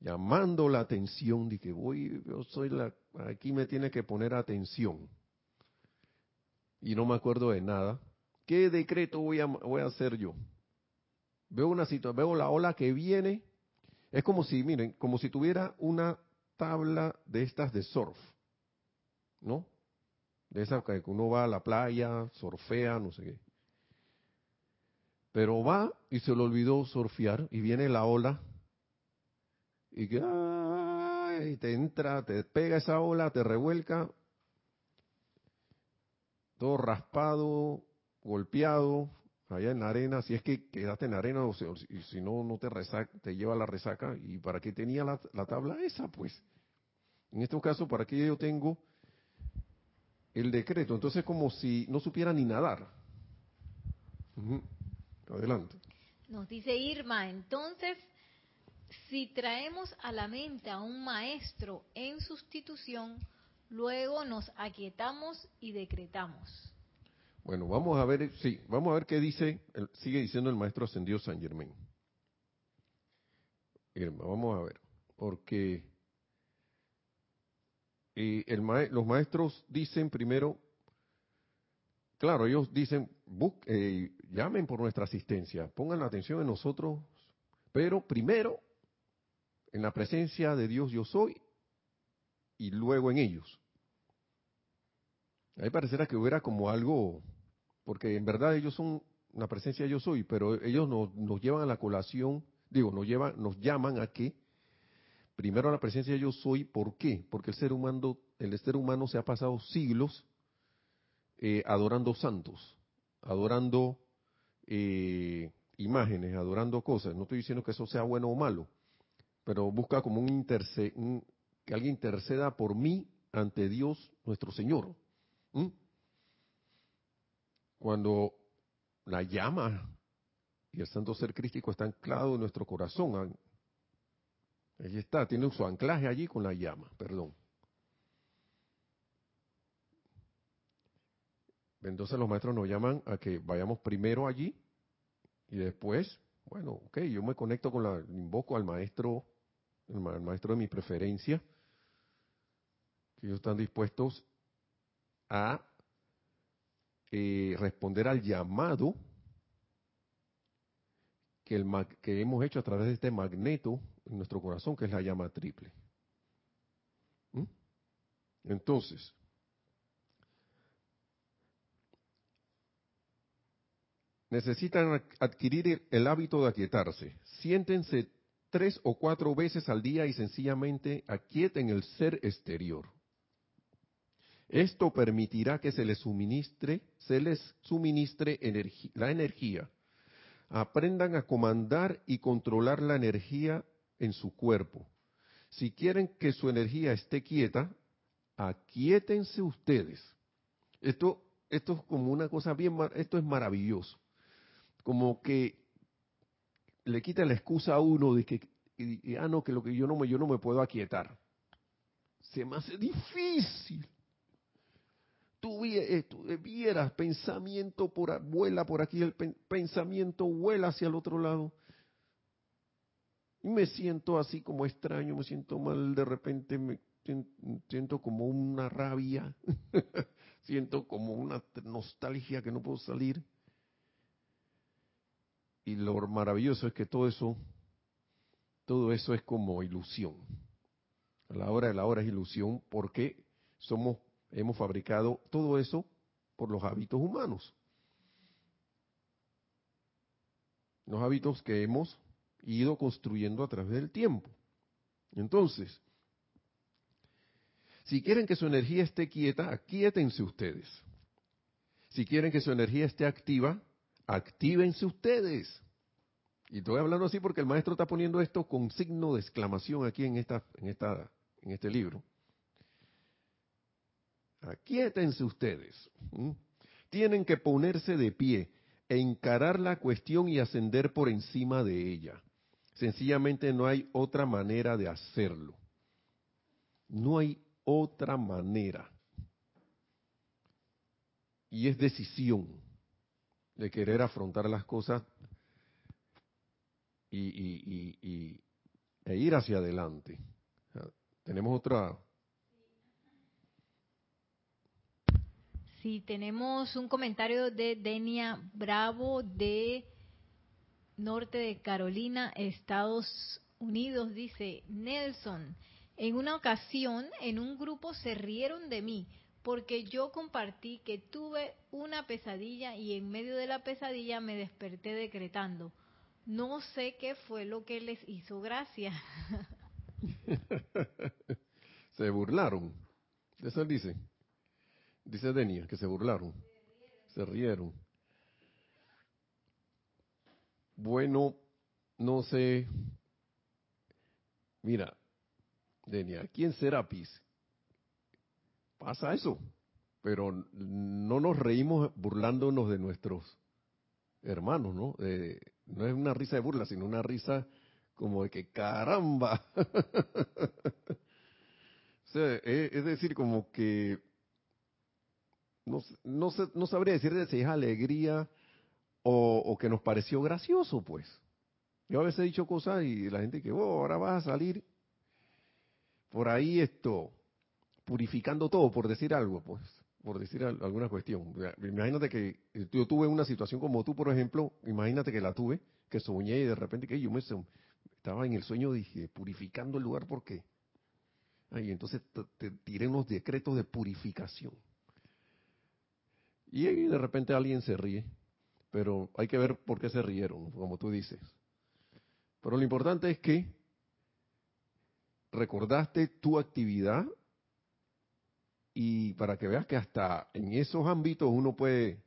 llamando la atención de que voy, yo soy la, aquí me tiene que poner atención y no me acuerdo de nada, ¿qué decreto voy a, voy a hacer yo? Veo una situación, veo la ola que viene, es como si, miren, como si tuviera una tabla de estas de surf, ¿no? De esas que uno va a la playa, surfea, no sé qué. Pero va y se le olvidó surfear y viene la ola y que te entra, te pega esa ola, te revuelca todo raspado, golpeado, allá en la arena, si es que quedaste en la arena, o, si no, no te resaca, te lleva la resaca, ¿y para qué tenía la, tabla esa? Pues, en este caso, ¿para qué yo tengo el decreto? Entonces, como si no supiera ni nadar. Adelante. Nos dice Irma, entonces, si traemos a la mente a un maestro en sustitución, Luego nos aquietamos y decretamos. Bueno, vamos a ver, sí, vamos a ver qué dice, sigue diciendo el maestro ascendido San Germán. vamos a ver, porque eh, los maestros dicen primero, claro, ellos dicen, eh, llamen por nuestra asistencia, pongan la atención en nosotros, pero primero en la presencia de Dios yo soy y luego en ellos. A mí parecerá que hubiera como algo, porque en verdad ellos son una presencia yo soy, pero ellos nos, llevan a la colación, digo, nos, llevan, nos llaman a que primero a la presencia de yo soy. ¿Por qué? Porque el ser humano, el ser humano se ha pasado siglos eh, adorando santos, adorando eh, imágenes, adorando cosas. No estoy diciendo que eso sea bueno o malo, pero busca como un, interce que alguien interceda por mí ante Dios nuestro Señor. Cuando la llama y el santo ser crístico está anclado en nuestro corazón. Ahí está, tiene su anclaje allí con la llama, perdón. Entonces los maestros nos llaman a que vayamos primero allí y después, bueno, ok, yo me conecto con la, invoco al maestro, el, maestro de mi preferencia, que ellos están dispuestos a eh, responder al llamado que, el, que hemos hecho a través de este magneto en nuestro corazón, que es la llama triple. ¿Mm? Entonces, necesitan adquirir el hábito de aquietarse. Siéntense tres o cuatro veces al día y sencillamente aquieten el ser exterior. Esto permitirá que se les suministre, se les suministre la energía aprendan a comandar y controlar la energía en su cuerpo. Si quieren que su energía esté quieta, aquíétense ustedes. Esto, es como una cosa bien, esto es maravilloso. Como que le quita la excusa a uno de que, ah, no, que lo que yo no me, yo no me puedo aquietar. Se me hace difícil tú eh, eh, vieras pensamiento por vuela por aquí, el pensamiento vuela hacia el otro lado. Y me siento así como extraño, me siento mal, de repente me siento como una rabia, siento como una nostalgia que no puedo salir. Y lo maravilloso es que todo eso, todo eso es como ilusión. A la hora de la hora es ilusión porque somos hemos fabricado todo eso por los hábitos humanos. Los hábitos que hemos ido construyendo a través del tiempo. Entonces, si quieren que su energía esté quieta, aquíétense ustedes. Si quieren que su energía esté activa, actívense ustedes. Y estoy hablando así porque el maestro está poniendo esto con signo de exclamación aquí en esta, en esta, en este libro. Aquíétense ustedes. Tienen que ponerse de pie e encarar la cuestión y ascender por encima de ella. Sencillamente no hay otra manera de hacerlo. No hay otra manera. Y es decisión de querer afrontar las cosas y, e ir hacia adelante. Tenemos otra Sí, tenemos un comentario de Denia Bravo de Norte de Carolina, Estados Unidos. Dice, Nelson, en una ocasión en un grupo se rieron de mí porque yo compartí que tuve una pesadilla y en medio de la pesadilla me desperté decretando. No sé qué fue lo que les hizo gracia. se burlaron. Eso dice. Dice Denia que se burlaron. Se rieron. Bueno, no sé. Mira, Denia, aquí en Serapis pasa eso, pero no nos reímos burlándonos de nuestros hermanos, ¿no? no es una risa de burla, sino una risa como de que caramba. o sea, es decir, como que no, no, no sabría decir si es alegría o, que nos pareció gracioso, pues. Yo a veces he dicho cosas y la gente que, oh, ahora vas a salir por ahí esto, purificando todo, por decir algo, pues, por decir alguna cuestión. Imagínate que yo tuve una situación como tú, por ejemplo, imagínate que la tuve, que soñé y de repente que yo me estaba en el sueño, dije, purificando el lugar, ¿por qué? Y entonces te tiré unos decretos de purificación. Y de repente alguien se ríe, pero hay que ver por qué se rieron, como tú dices. Pero lo importante es que recordaste tu actividad y para que veas que hasta en esos ámbitos uno puede,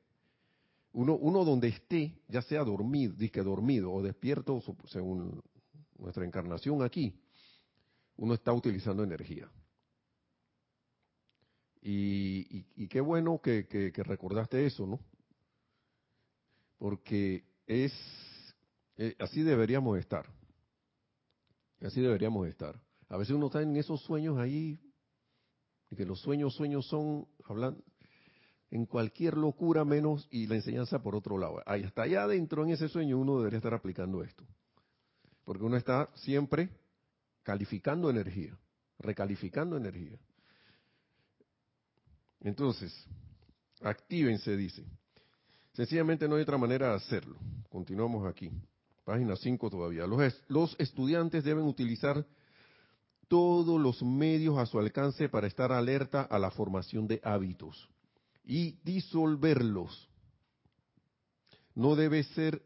uno, uno donde esté, ya sea dormido, disque dormido o despierto, según nuestra encarnación aquí, uno está utilizando energía. Y, qué bueno que, recordaste eso, ¿no? Porque es, eh, así deberíamos estar. Así deberíamos estar. A veces uno está en esos sueños ahí y que los sueños, sueños son, hablan en cualquier locura menos y la enseñanza por otro lado. Ahí hasta allá adentro en ese sueño uno debería estar aplicando esto. Porque uno está siempre calificando energía, recalificando energía. Entonces, actívense, dice. Sencillamente no hay otra manera de hacerlo. Continuamos aquí. Página 5 todavía. Los, los estudiantes deben utilizar todos los medios a su alcance para estar alerta a la formación de hábitos y disolverlos. No debe ser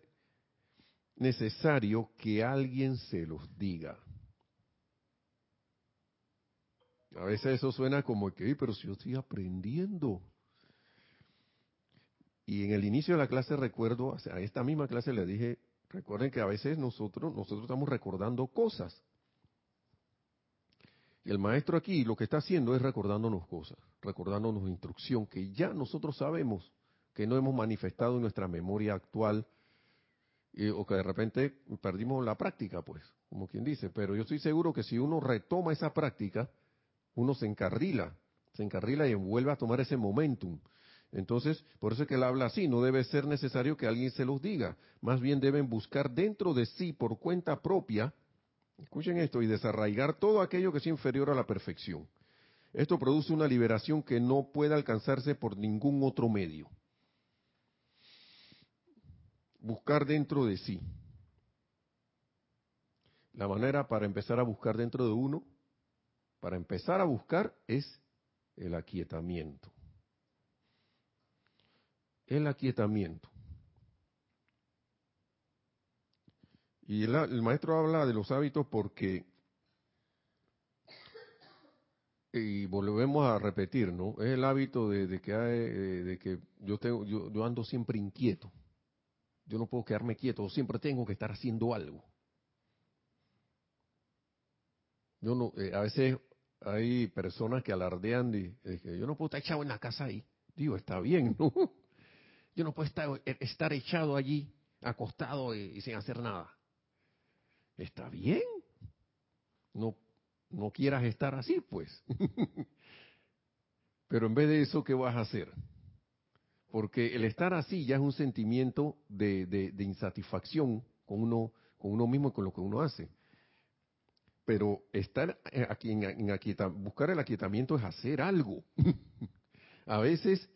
necesario que alguien se los diga. A veces eso suena como que, pero si yo estoy aprendiendo. Y en el inicio de la clase recuerdo, a esta misma clase le dije, recuerden que a veces nosotros, nosotros estamos recordando cosas. Y el maestro aquí lo que está haciendo es recordándonos cosas, recordándonos instrucción que ya nosotros sabemos que no hemos manifestado en nuestra memoria actual o que de repente perdimos la práctica, pues, como quien dice. Pero yo estoy seguro que si uno retoma esa práctica, uno se encarrila, se encarrila y vuelve a tomar ese momentum. Entonces, por eso es que él habla así, no debe ser necesario que alguien se los diga, más bien deben buscar dentro de sí por cuenta propia Escuchen esto, y desarraigar todo aquello que es inferior a la perfección. Esto produce una liberación que no puede alcanzarse por ningún otro medio. Buscar dentro de sí. La manera para empezar a buscar dentro de uno, para empezar a buscar, es el aquietamiento. El aquietamiento. Y el, maestro habla de los hábitos porque, y volvemos a repetir, ¿no? Es el hábito de, que, de que yo, tengo, yo, ando siempre inquieto. Yo no puedo quedarme quieto, siempre tengo que estar haciendo algo. Yo no, eh, a veces hay personas que alardean de, que yo no puedo estar echado en la casa ahí. Digo, está bien, ¿no? Yo no puedo estar, estar echado allí, acostado y sin hacer nada está bien. No, no quieras estar así, pues. Pero en vez de eso, ¿qué vas a hacer? Porque el estar así ya es un sentimiento de, de, insatisfacción con uno, con uno mismo y con lo que uno hace. Pero estar aquí en, en buscar el aquietamiento es hacer algo. a veces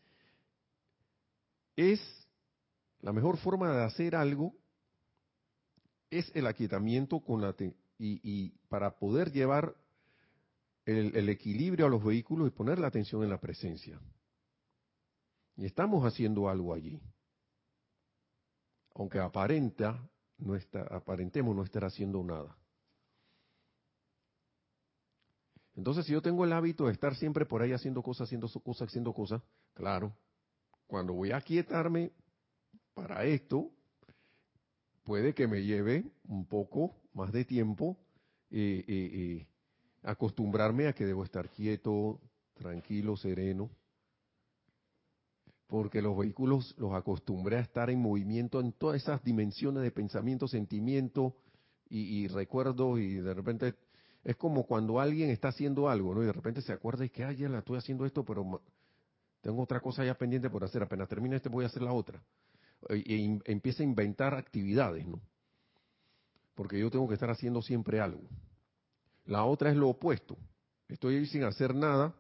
es la mejor forma de hacer algo es el aquietamiento con la y, para poder llevar el, equilibrio a los vehículos y poner la atención en la presencia. Y estamos haciendo algo allí. Aunque aparenta, no está, aparentemos no estar haciendo nada. Entonces, si yo tengo el hábito de estar siempre por ahí haciendo cosas, haciendo cosas, haciendo cosas, claro, cuando voy a aquietarme para esto, puede que me lleve un poco más de tiempo eh, eh, eh, acostumbrarme a que debo estar quieto, tranquilo, sereno, porque los vehículos los acostumbré a estar en movimiento en todas esas dimensiones de pensamiento, sentimiento y, recuerdo y de repente es como cuando alguien está haciendo algo, ¿no? Y de repente se acuerda y que, ay, ya la estoy haciendo esto, pero tengo otra cosa ya pendiente por hacer, apenas termine este voy a hacer la otra y empieza a inventar actividades, ¿no? Porque yo tengo que estar haciendo siempre algo. La otra es lo opuesto. Estoy ahí sin hacer nada,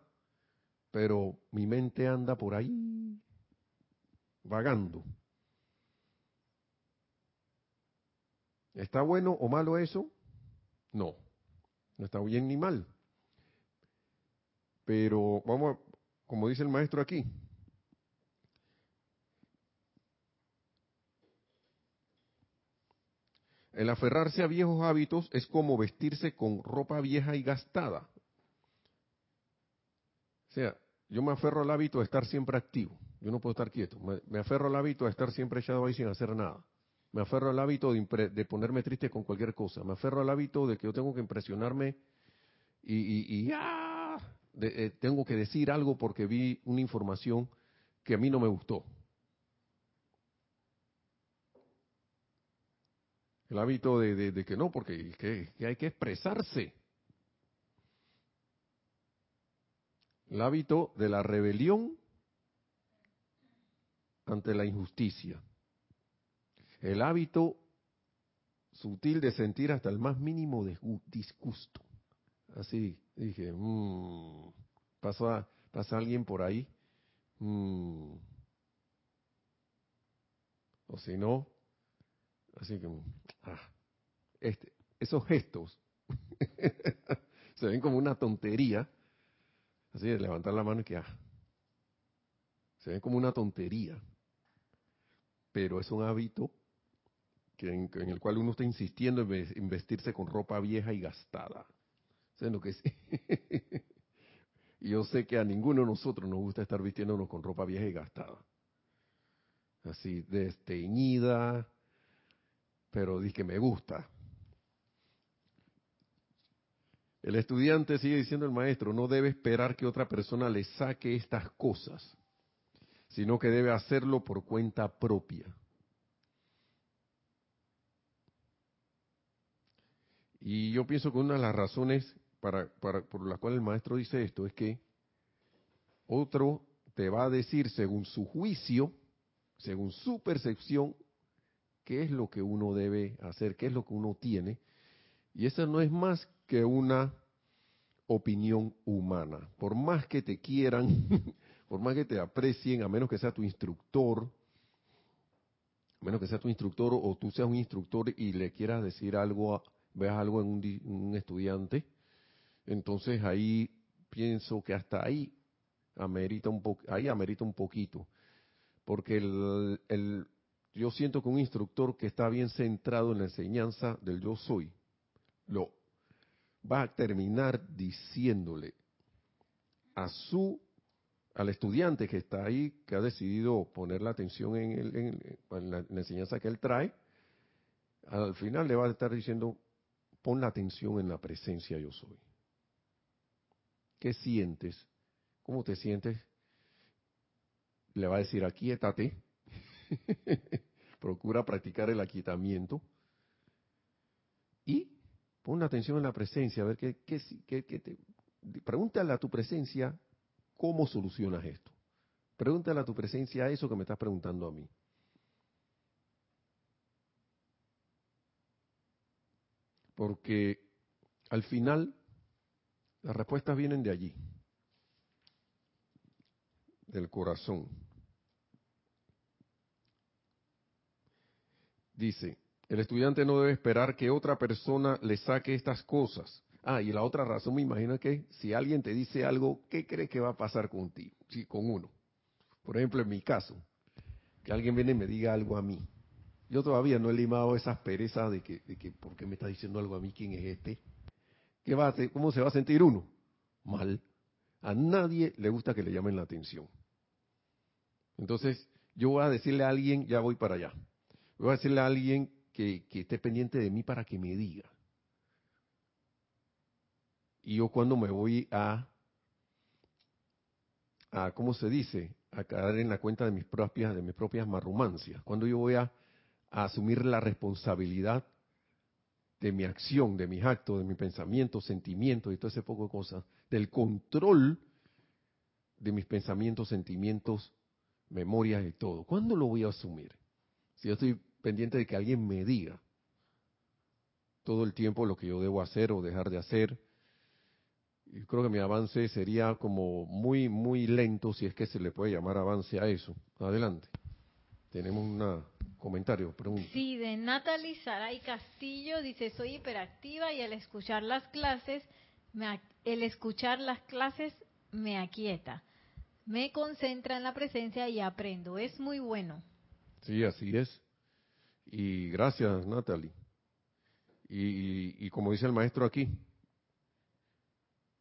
pero mi mente anda por ahí vagando. ¿Está bueno o malo eso? No, no está bien ni mal. Pero vamos, como dice el maestro aquí, el aferrarse a viejos hábitos es como vestirse con ropa vieja y gastada. O sea, yo me aferro al hábito de estar siempre activo. Yo no puedo estar quieto. Me, aferro al hábito de estar siempre echado ahí sin hacer nada. Me aferro al hábito de, ponerme triste con cualquier cosa. Me aferro al hábito de que yo tengo que impresionarme y, ¡ah! tengo que decir algo porque vi una información que a mí no me gustó. El hábito de, que no, porque hay que expresarse. El hábito de la rebelión ante la injusticia. El hábito sutil de sentir hasta el más mínimo disgusto. Así dije, mmm, pasa, alguien por ahí. Mm. O si no, así que Ah, este, esos gestos se ven como una tontería, así de levantar la mano y que ah, se ven como una tontería, pero es un hábito que en, el cual uno está insistiendo en vestirse con ropa vieja y gastada. lo que y yo sé que a ninguno de nosotros nos gusta estar vistiéndonos con ropa vieja y gastada. Así, desteñida, pero di que me gusta. El estudiante sigue diciendo el maestro, no debe esperar que otra persona le saque estas cosas, sino que debe hacerlo por cuenta propia. Y yo pienso que una de las razones para, por las cuales el maestro dice esto es que otro te va a decir según su juicio, según su percepción, qué es lo que uno debe hacer, qué es lo que uno tiene. Y esa no es más que una opinión humana. Por más que te quieran, por más que te aprecien, a menos que sea tu instructor, a menos que sea tu instructor o tú seas un instructor y le quieras decir algo, veas algo en un, estudiante, entonces ahí pienso que hasta ahí amerita un, un poquito. Porque el, yo siento que un instructor que está bien centrado en la enseñanza del yo soy, lo va a terminar diciéndole a su al estudiante que está ahí, que ha decidido poner la atención en, la, enseñanza que él trae, al final le va a estar diciendo, pon la atención en la presencia yo soy. ¿Qué sientes? ¿Cómo te sientes? Le va a decir, aquíétate, Procura practicar el aquietamiento. Y pon atención en la presencia, a ver qué, qué, qué, te... Pregúntale a tu presencia cómo solucionas esto. Pregúntale a tu presencia eso que me estás preguntando a mí. Porque al final las respuestas vienen de allí, del corazón. Dice, el estudiante no debe esperar que otra persona le saque estas cosas. Ah, y la otra razón me imagino que si alguien te dice algo, ¿qué cree que va a pasar contigo? Sí, con uno. Por ejemplo, en mi caso, que alguien viene y me diga algo a mí. Yo todavía no he limado esas perezas de que, de que ¿por qué me está diciendo algo a mí? ¿Quién es este? ¿Qué va a hacer? ¿Cómo se va a sentir uno? Mal. A nadie le gusta que le llamen la atención. Entonces, yo voy a decirle a alguien, ya voy para allá voy a decirle a alguien que, esté pendiente de mí para que me diga. Y yo cuando me voy a, a ¿cómo se dice? A caer en la cuenta de mis propias, de mis propias marrumancias. Cuando yo voy a, asumir la responsabilidad de mi acción, de mis actos, de mis pensamientos, sentimientos y todo ese poco de cosas, del control de mis pensamientos, sentimientos, memorias y todo. ¿Cuándo lo voy a asumir? Si yo estoy pendiente de que alguien me diga todo el tiempo lo que yo debo hacer o dejar de hacer, creo que mi avance sería como muy, muy lento, si es que se le puede llamar avance a eso. Adelante. Tenemos un comentario, pregunta. Sí, de Natalie Saray Castillo, dice, soy hiperactiva y al escuchar las clases, me, el escuchar las clases me aquieta, me concentra en la presencia y aprendo. Es muy bueno. Sí, así es. Y gracias, Natalie. Y, y como dice el maestro aquí,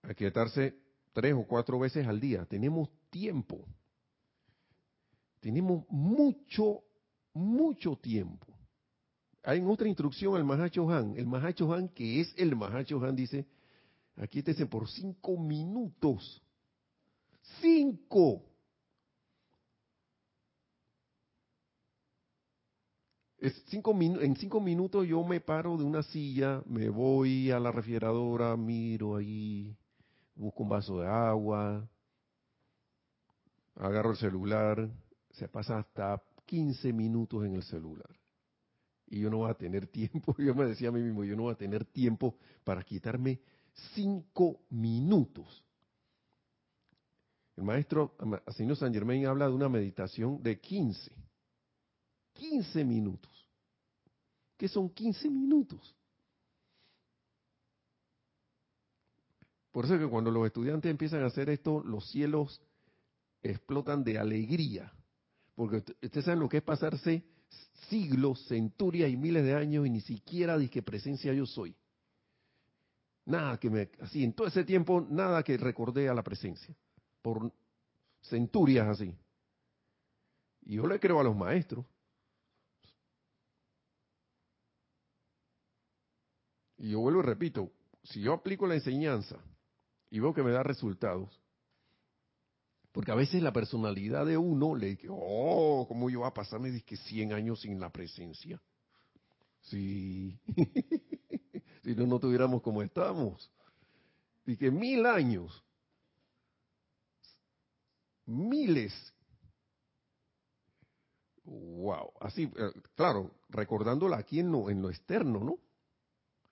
aquietarse tres o cuatro veces al día. Tenemos tiempo. Tenemos mucho, mucho tiempo. Hay otra instrucción al Mahacho Han. El Mahacho Han, que es el Mahacho Han, dice, aquíétese por cinco minutos. Cinco. Es cinco en cinco minutos yo me paro de una silla, me voy a la refrigeradora, miro ahí, busco un vaso de agua, agarro el celular, se pasa hasta 15 minutos en el celular. Y yo no voy a tener tiempo, yo me decía a mí mismo, yo no voy a tener tiempo para quitarme cinco minutos. El maestro señor San Germain habla de una meditación de 15. 15 minutos. ¿Qué son 15 minutos? Por eso es que cuando los estudiantes empiezan a hacer esto, los cielos explotan de alegría. Porque ustedes saben lo que es pasarse siglos, centurias y miles de años y ni siquiera que presencia yo soy. Nada que me, así, en todo ese tiempo, nada que recordé a la presencia. Por centurias así. Y yo le creo a los maestros. Y yo vuelvo y repito, si yo aplico la enseñanza y veo que me da resultados. Porque a veces la personalidad de uno le dice, oh, ¿cómo yo voy a pasarme que 100 años sin la presencia? Sí. si no, no tuviéramos como estamos. Que mil años. Miles. Wow. Así, eh, claro, recordándola aquí en lo, en lo externo, ¿no?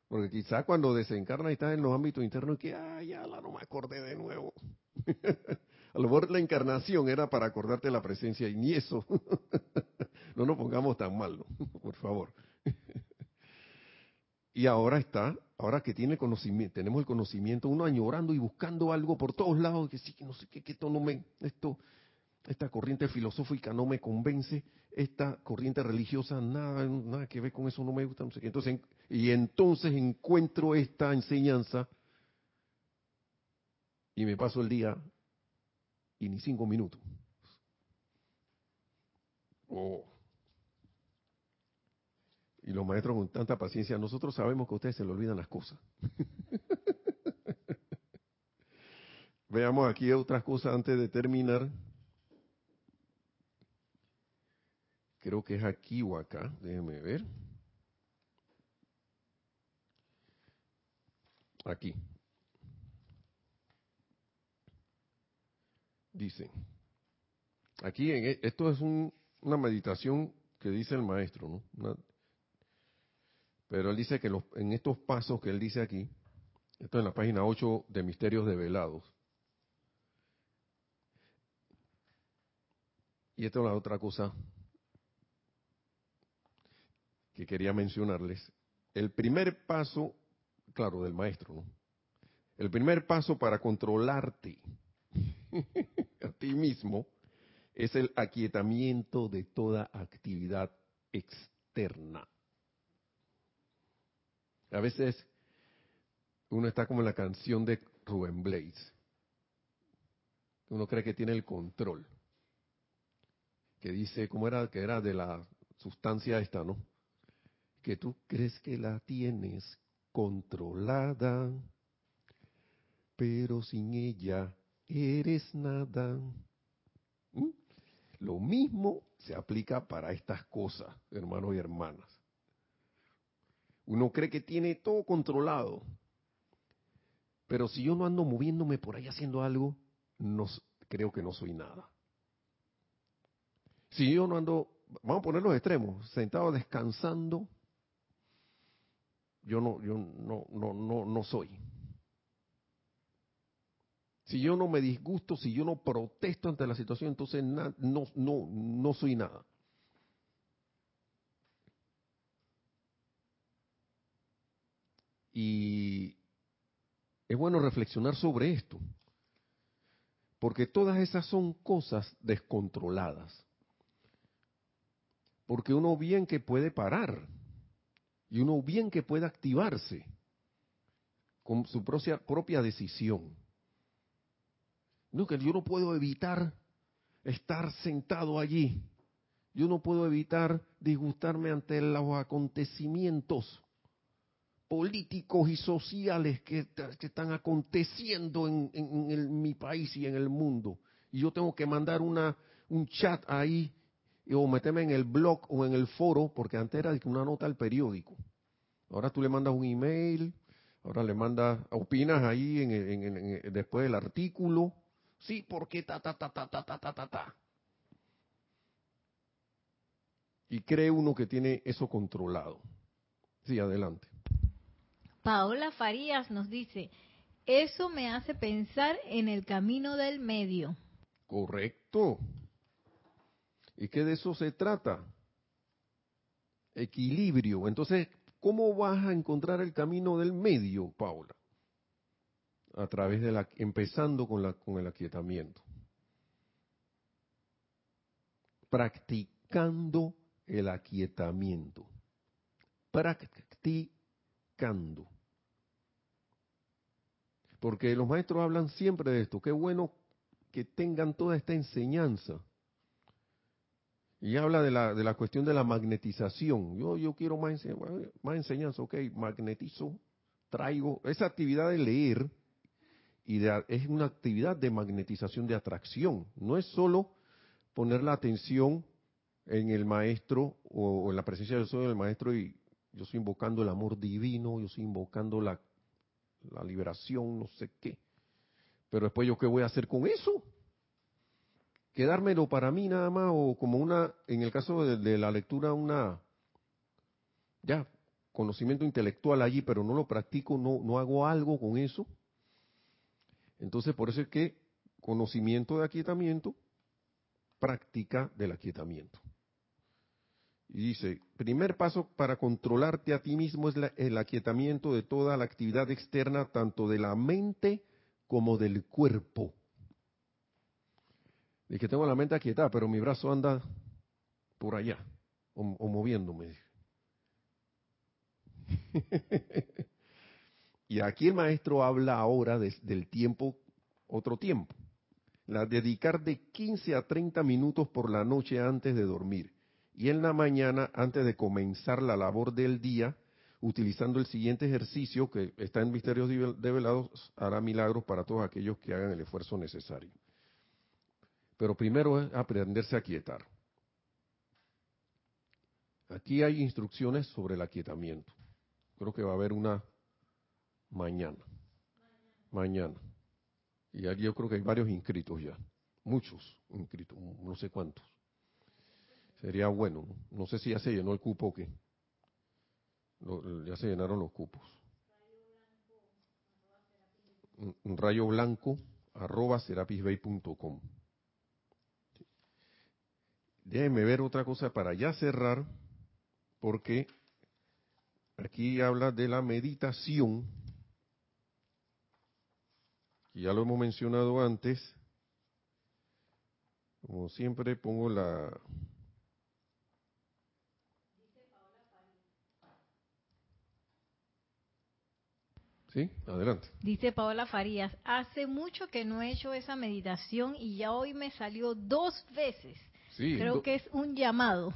Porque quizá cuando desencarna y estás en los ámbitos internos, que, ah, ya la no me acordé de nuevo. a lo mejor la encarnación era para acordarte de la presencia y ni eso. no nos pongamos tan mal, por favor. y ahora está, ahora que tiene conocimiento, tenemos el conocimiento, uno añorando y buscando algo por todos lados, que sí, que no sé qué, que esto no me, esto, esta corriente filosófica no me convence, esta corriente religiosa nada, nada que ver con eso, no me gusta, no sé. Entonces, y entonces encuentro esta enseñanza y me paso el día y ni cinco minutos. Oh. Y los maestros con tanta paciencia, nosotros sabemos que a ustedes se le olvidan las cosas. Veamos aquí otras cosas antes de terminar. Creo que es aquí o acá, déjenme ver. Aquí. Dice, aquí e, esto es una meditación que dice el maestro, ¿no? pero él dice que en estos pasos que él dice aquí, esto en la página 8 de Misterios Develados, y esto es la otra cosa que quería mencionarles. El primer paso, claro, del maestro, ¿no? El primer paso para controlarte a ti mismo es el aquietamiento de toda actividad externa. A veces uno está como en la canción de Rubén Blades. Uno cree que tiene el control. Que dice, ¿cómo era? Que era de la sustancia esta, ¿no? que tú crees que la tienes controlada, pero sin ella eres nada. ¿Mm? Lo mismo se aplica para estas cosas, hermanos y hermanas. Uno cree que tiene todo controlado, pero si yo no ando moviéndome por ahí haciendo algo, no, creo que no soy nada. Si yo no ando, vamos a poner los extremos, sentado descansando, yo no, yo no, no, no, no soy. Si yo no me disgusto, si yo no protesto ante la situación, entonces no, no, no soy nada. Y es bueno reflexionar sobre esto, porque todas esas son cosas descontroladas. Porque uno bien que puede parar Y uno bien que puede activarse con su propia, propia decisión. No, que yo no puedo evitar estar sentado allí. Yo no puedo evitar disgustarme ante los acontecimientos políticos y sociales que, están aconteciendo en, mi país y en el mundo. Y yo tengo que mandar una, un chat ahí o meterme en el blog o en el foro, porque antes era una nota al periódico. Ahora tú le mandas un email, ahora le mandas, opinas ahí en, después del artículo. Sí, porque ta, ta, ta, ta, ta, ta, ta, ta, ta. Y cree uno que tiene eso controlado. Sí, adelante. Paola Farías nos dice, eso me hace pensar en el camino del medio. Correcto. ¿Y qué de eso se trata? Equilibrio. Entonces, ¿cómo vas a encontrar el camino del medio, Paula? A través de la, empezando con, la, con el aquietamiento. Practicando el aquietamiento. Practicando. Porque los maestros hablan siempre de esto. Qué bueno que tengan toda esta enseñanza y habla de la, de la cuestión de la magnetización. Yo, yo quiero más, más enseñanza, ok, magnetizo, traigo. Esa actividad de leer y es una actividad de magnetización, de atracción. No es solo poner la atención en el maestro o, en la presencia del sol del maestro y yo estoy invocando el amor divino, yo estoy invocando la, liberación, no sé qué. Pero después yo qué voy a hacer con eso? quedármelo para mí nada más o como una, en el caso de, la lectura, una, ya, conocimiento intelectual allí, pero no lo practico, no hago algo con eso. Entonces, por eso es que conocimiento de aquietamiento, práctica del aquietamiento. Y dice, primer paso para controlarte a ti mismo es el aquietamiento de toda la actividad externa, tanto de la mente como del cuerpo. Y que tengo la mente aquietada, pero mi brazo anda por allá, o, moviéndome. y aquí el maestro habla ahora del tiempo, otro tiempo. La dedicar de 15 a 30 minutos por la noche antes de dormir. Y en la mañana, antes de comenzar la labor del día, utilizando el siguiente ejercicio que está en Misterios Develados, hará milagros para todos aquellos que hagan el esfuerzo necesario. Pero primero es aprenderse a quietar. Aquí hay instrucciones sobre el aquietamiento. Creo que va a haber una mañana. Mañana. Y aquí yo creo que hay varios inscritos ya. Muchos inscritos, no sé cuántos. Sería bueno. No sé si ya se llenó el cupo o qué. ya se llenaron los cupos. Rayo blanco arroba serapisbay.com. Déjenme ver otra cosa para ya cerrar, porque aquí habla de la meditación, ya lo hemos mencionado antes. Como siempre pongo la... Sí, adelante. Dice Paola Farías, hace mucho que no he hecho esa meditación y ya hoy me salió dos veces. Creo que es un llamado.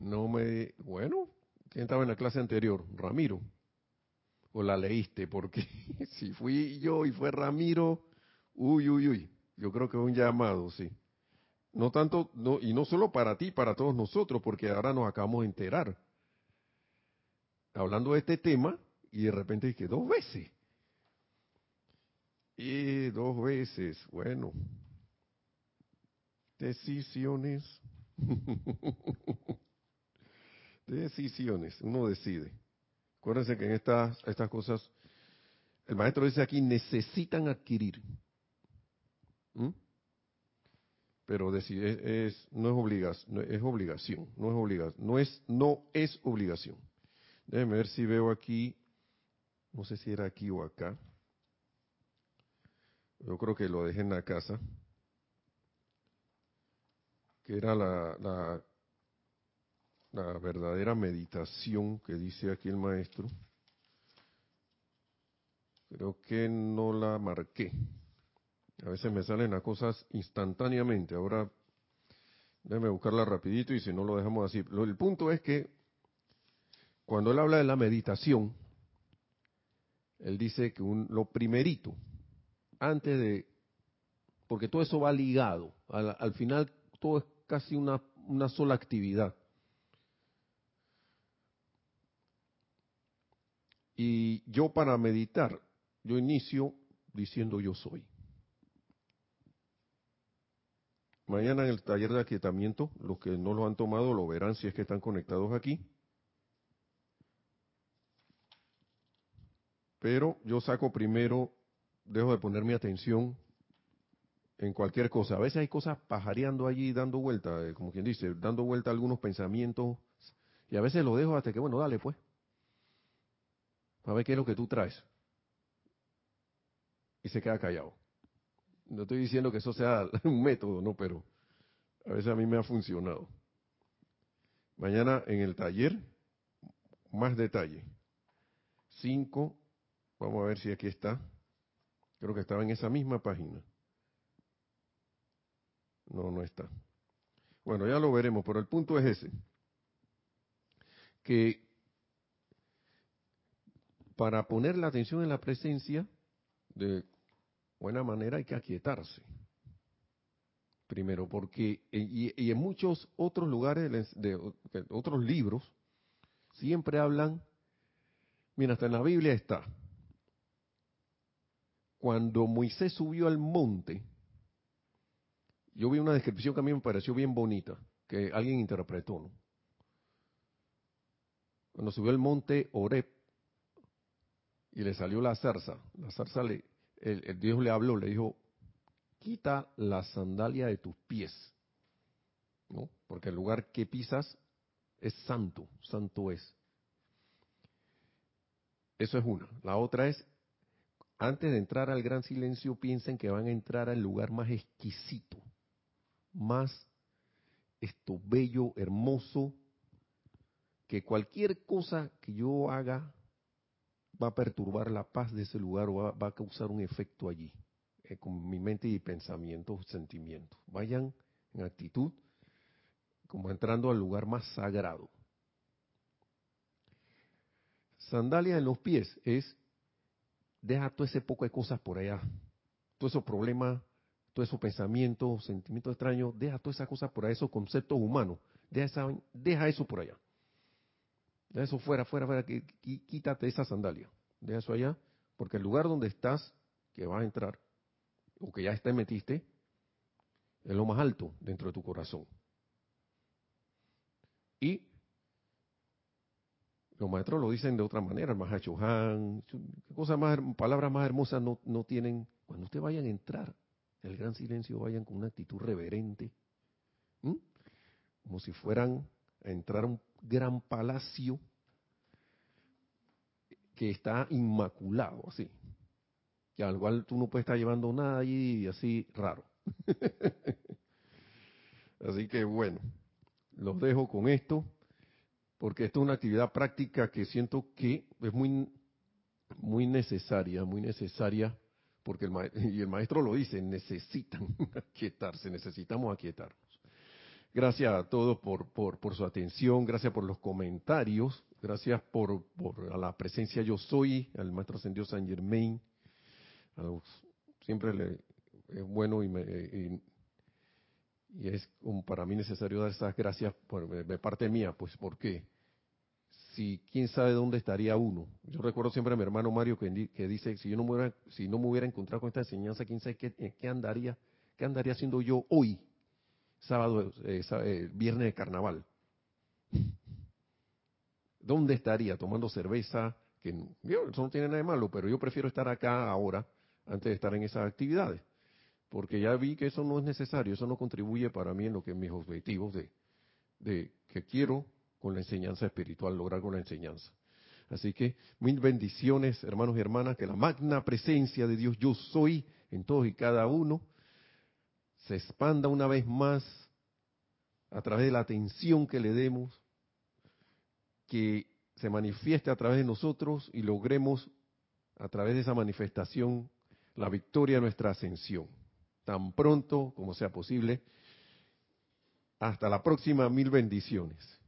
No me... Bueno, ¿quién estaba en la clase anterior? Ramiro. ¿O la leíste? Porque si fui yo y fue Ramiro, uy, uy, uy. Yo creo que es un llamado, sí. No tanto, no, y no solo para ti, para todos nosotros, porque ahora nos acabamos de enterar. Hablando de este tema, y de repente dije, dos veces. Y dos veces, bueno, Decisiones. Decisiones. Uno decide. Acuérdense que en estas, estas cosas, el maestro dice aquí, necesitan adquirir. ¿Mm? Pero es, no es obligación, es obligación, no es obligación, no es, no es obligación. Déjenme ver si veo aquí, no sé si era aquí o acá. Yo creo que lo dejé en la casa que era la verdadera meditación que dice aquí el maestro. Creo que no la marqué. A veces me salen las cosas instantáneamente. Ahora déjame buscarla rapidito y si no lo dejamos así. el punto es que cuando él habla de la meditación, él dice que lo primerito, antes de, porque todo eso va ligado, al, final todo es casi una, una sola actividad. Y yo para meditar, yo inicio diciendo yo soy. Mañana en el taller de aquietamiento, los que no lo han tomado lo verán si es que están conectados aquí. Pero yo saco primero, dejo de poner mi atención en cualquier cosa. A veces hay cosas pajareando allí, dando vuelta, eh, como quien dice, dando vuelta a algunos pensamientos. Y a veces lo dejo hasta que, bueno, dale pues. A ver qué es lo que tú traes. Y se queda callado. No estoy diciendo que eso sea un método, no, pero a veces a mí me ha funcionado. Mañana en el taller, más detalle. Cinco Vamos a ver si aquí está. Creo que estaba en esa misma página. No, no está. Bueno, ya lo veremos, pero el punto es ese. Que para poner la atención en la presencia, de buena manera hay que aquietarse. Primero, porque, y, en muchos otros lugares, de, de otros libros, siempre hablan, mira, hasta en la Biblia está, cuando Moisés subió al monte, yo vi una descripción que a mí me pareció bien bonita, que alguien interpretó, ¿no? Cuando subió al monte Oreb y le salió la zarza, la zarza le, el, Dios le habló, le dijo, quita la sandalia de tus pies, ¿no? Porque el lugar que pisas es santo, santo es. Eso es una. La otra es, antes de entrar al gran silencio, piensen que van a entrar al lugar más exquisito, más esto bello, hermoso, que cualquier cosa que yo haga va a perturbar la paz de ese lugar o va, a causar un efecto allí, eh, con mi mente y pensamientos, sentimientos. Vayan en actitud como entrando al lugar más sagrado. Sandalia en los pies es deja todo ese poco de cosas por allá, todos esos problemas, todos esos pensamientos, sentimientos extraños, deja todas esas cosas por allá, esos conceptos humanos, deja, deja eso por allá. Deja eso fuera, fuera, fuera, quítate esa sandalia, deja eso allá, porque el lugar donde estás, que vas a entrar, o que ya te metiste, es lo más alto dentro de tu corazón. Y los maestros lo dicen de otra manera, el Mahachohan, cosas más, palabras más hermosas no, no tienen. Cuando ustedes vayan a entrar, el gran silencio, vayan con una actitud reverente, como si fueran entrar a un gran palacio que está inmaculado, así. Que al cual tú no puedes estar llevando nada allí así raro. así que bueno, los dejo con esto porque esto es una actividad práctica que siento que es muy, muy necesaria, muy necesaria, porque el y el maestro lo dice, necesitan aquietarse, necesitamos aquietarnos. Gracias a todos por, por, su atención, gracias por los comentarios, gracias por, por la presencia yo soy, al maestro ascendido San Germain. siempre le, es bueno y, me, y es como para mí necesario dar esas gracias por, de parte mía, pues porque si quién sabe dónde estaría uno. Yo recuerdo siempre a mi hermano Mario que, dice, si yo no me hubiera, si no me hubiera encontrado con esta enseñanza, quién sabe qué, qué andaría, qué andaría haciendo yo hoy, sábado, eh, eh, viernes de carnaval. ¿Dónde estaría? Tomando cerveza, que eso no tiene nada de malo, pero yo prefiero estar acá ahora antes de estar en esas actividades porque ya vi que eso no es necesario, eso no contribuye para mí en lo que mis objetivos de, de que quiero con la enseñanza espiritual, lograr con la enseñanza. Así que mil bendiciones, hermanos y hermanas, que la magna presencia de Dios yo soy en todos y cada uno se expanda una vez más a través de la atención que le demos que se manifieste a través de nosotros y logremos a través de esa manifestación la victoria de nuestra ascensión. Tan pronto como sea posible. Hasta la próxima, mil bendiciones.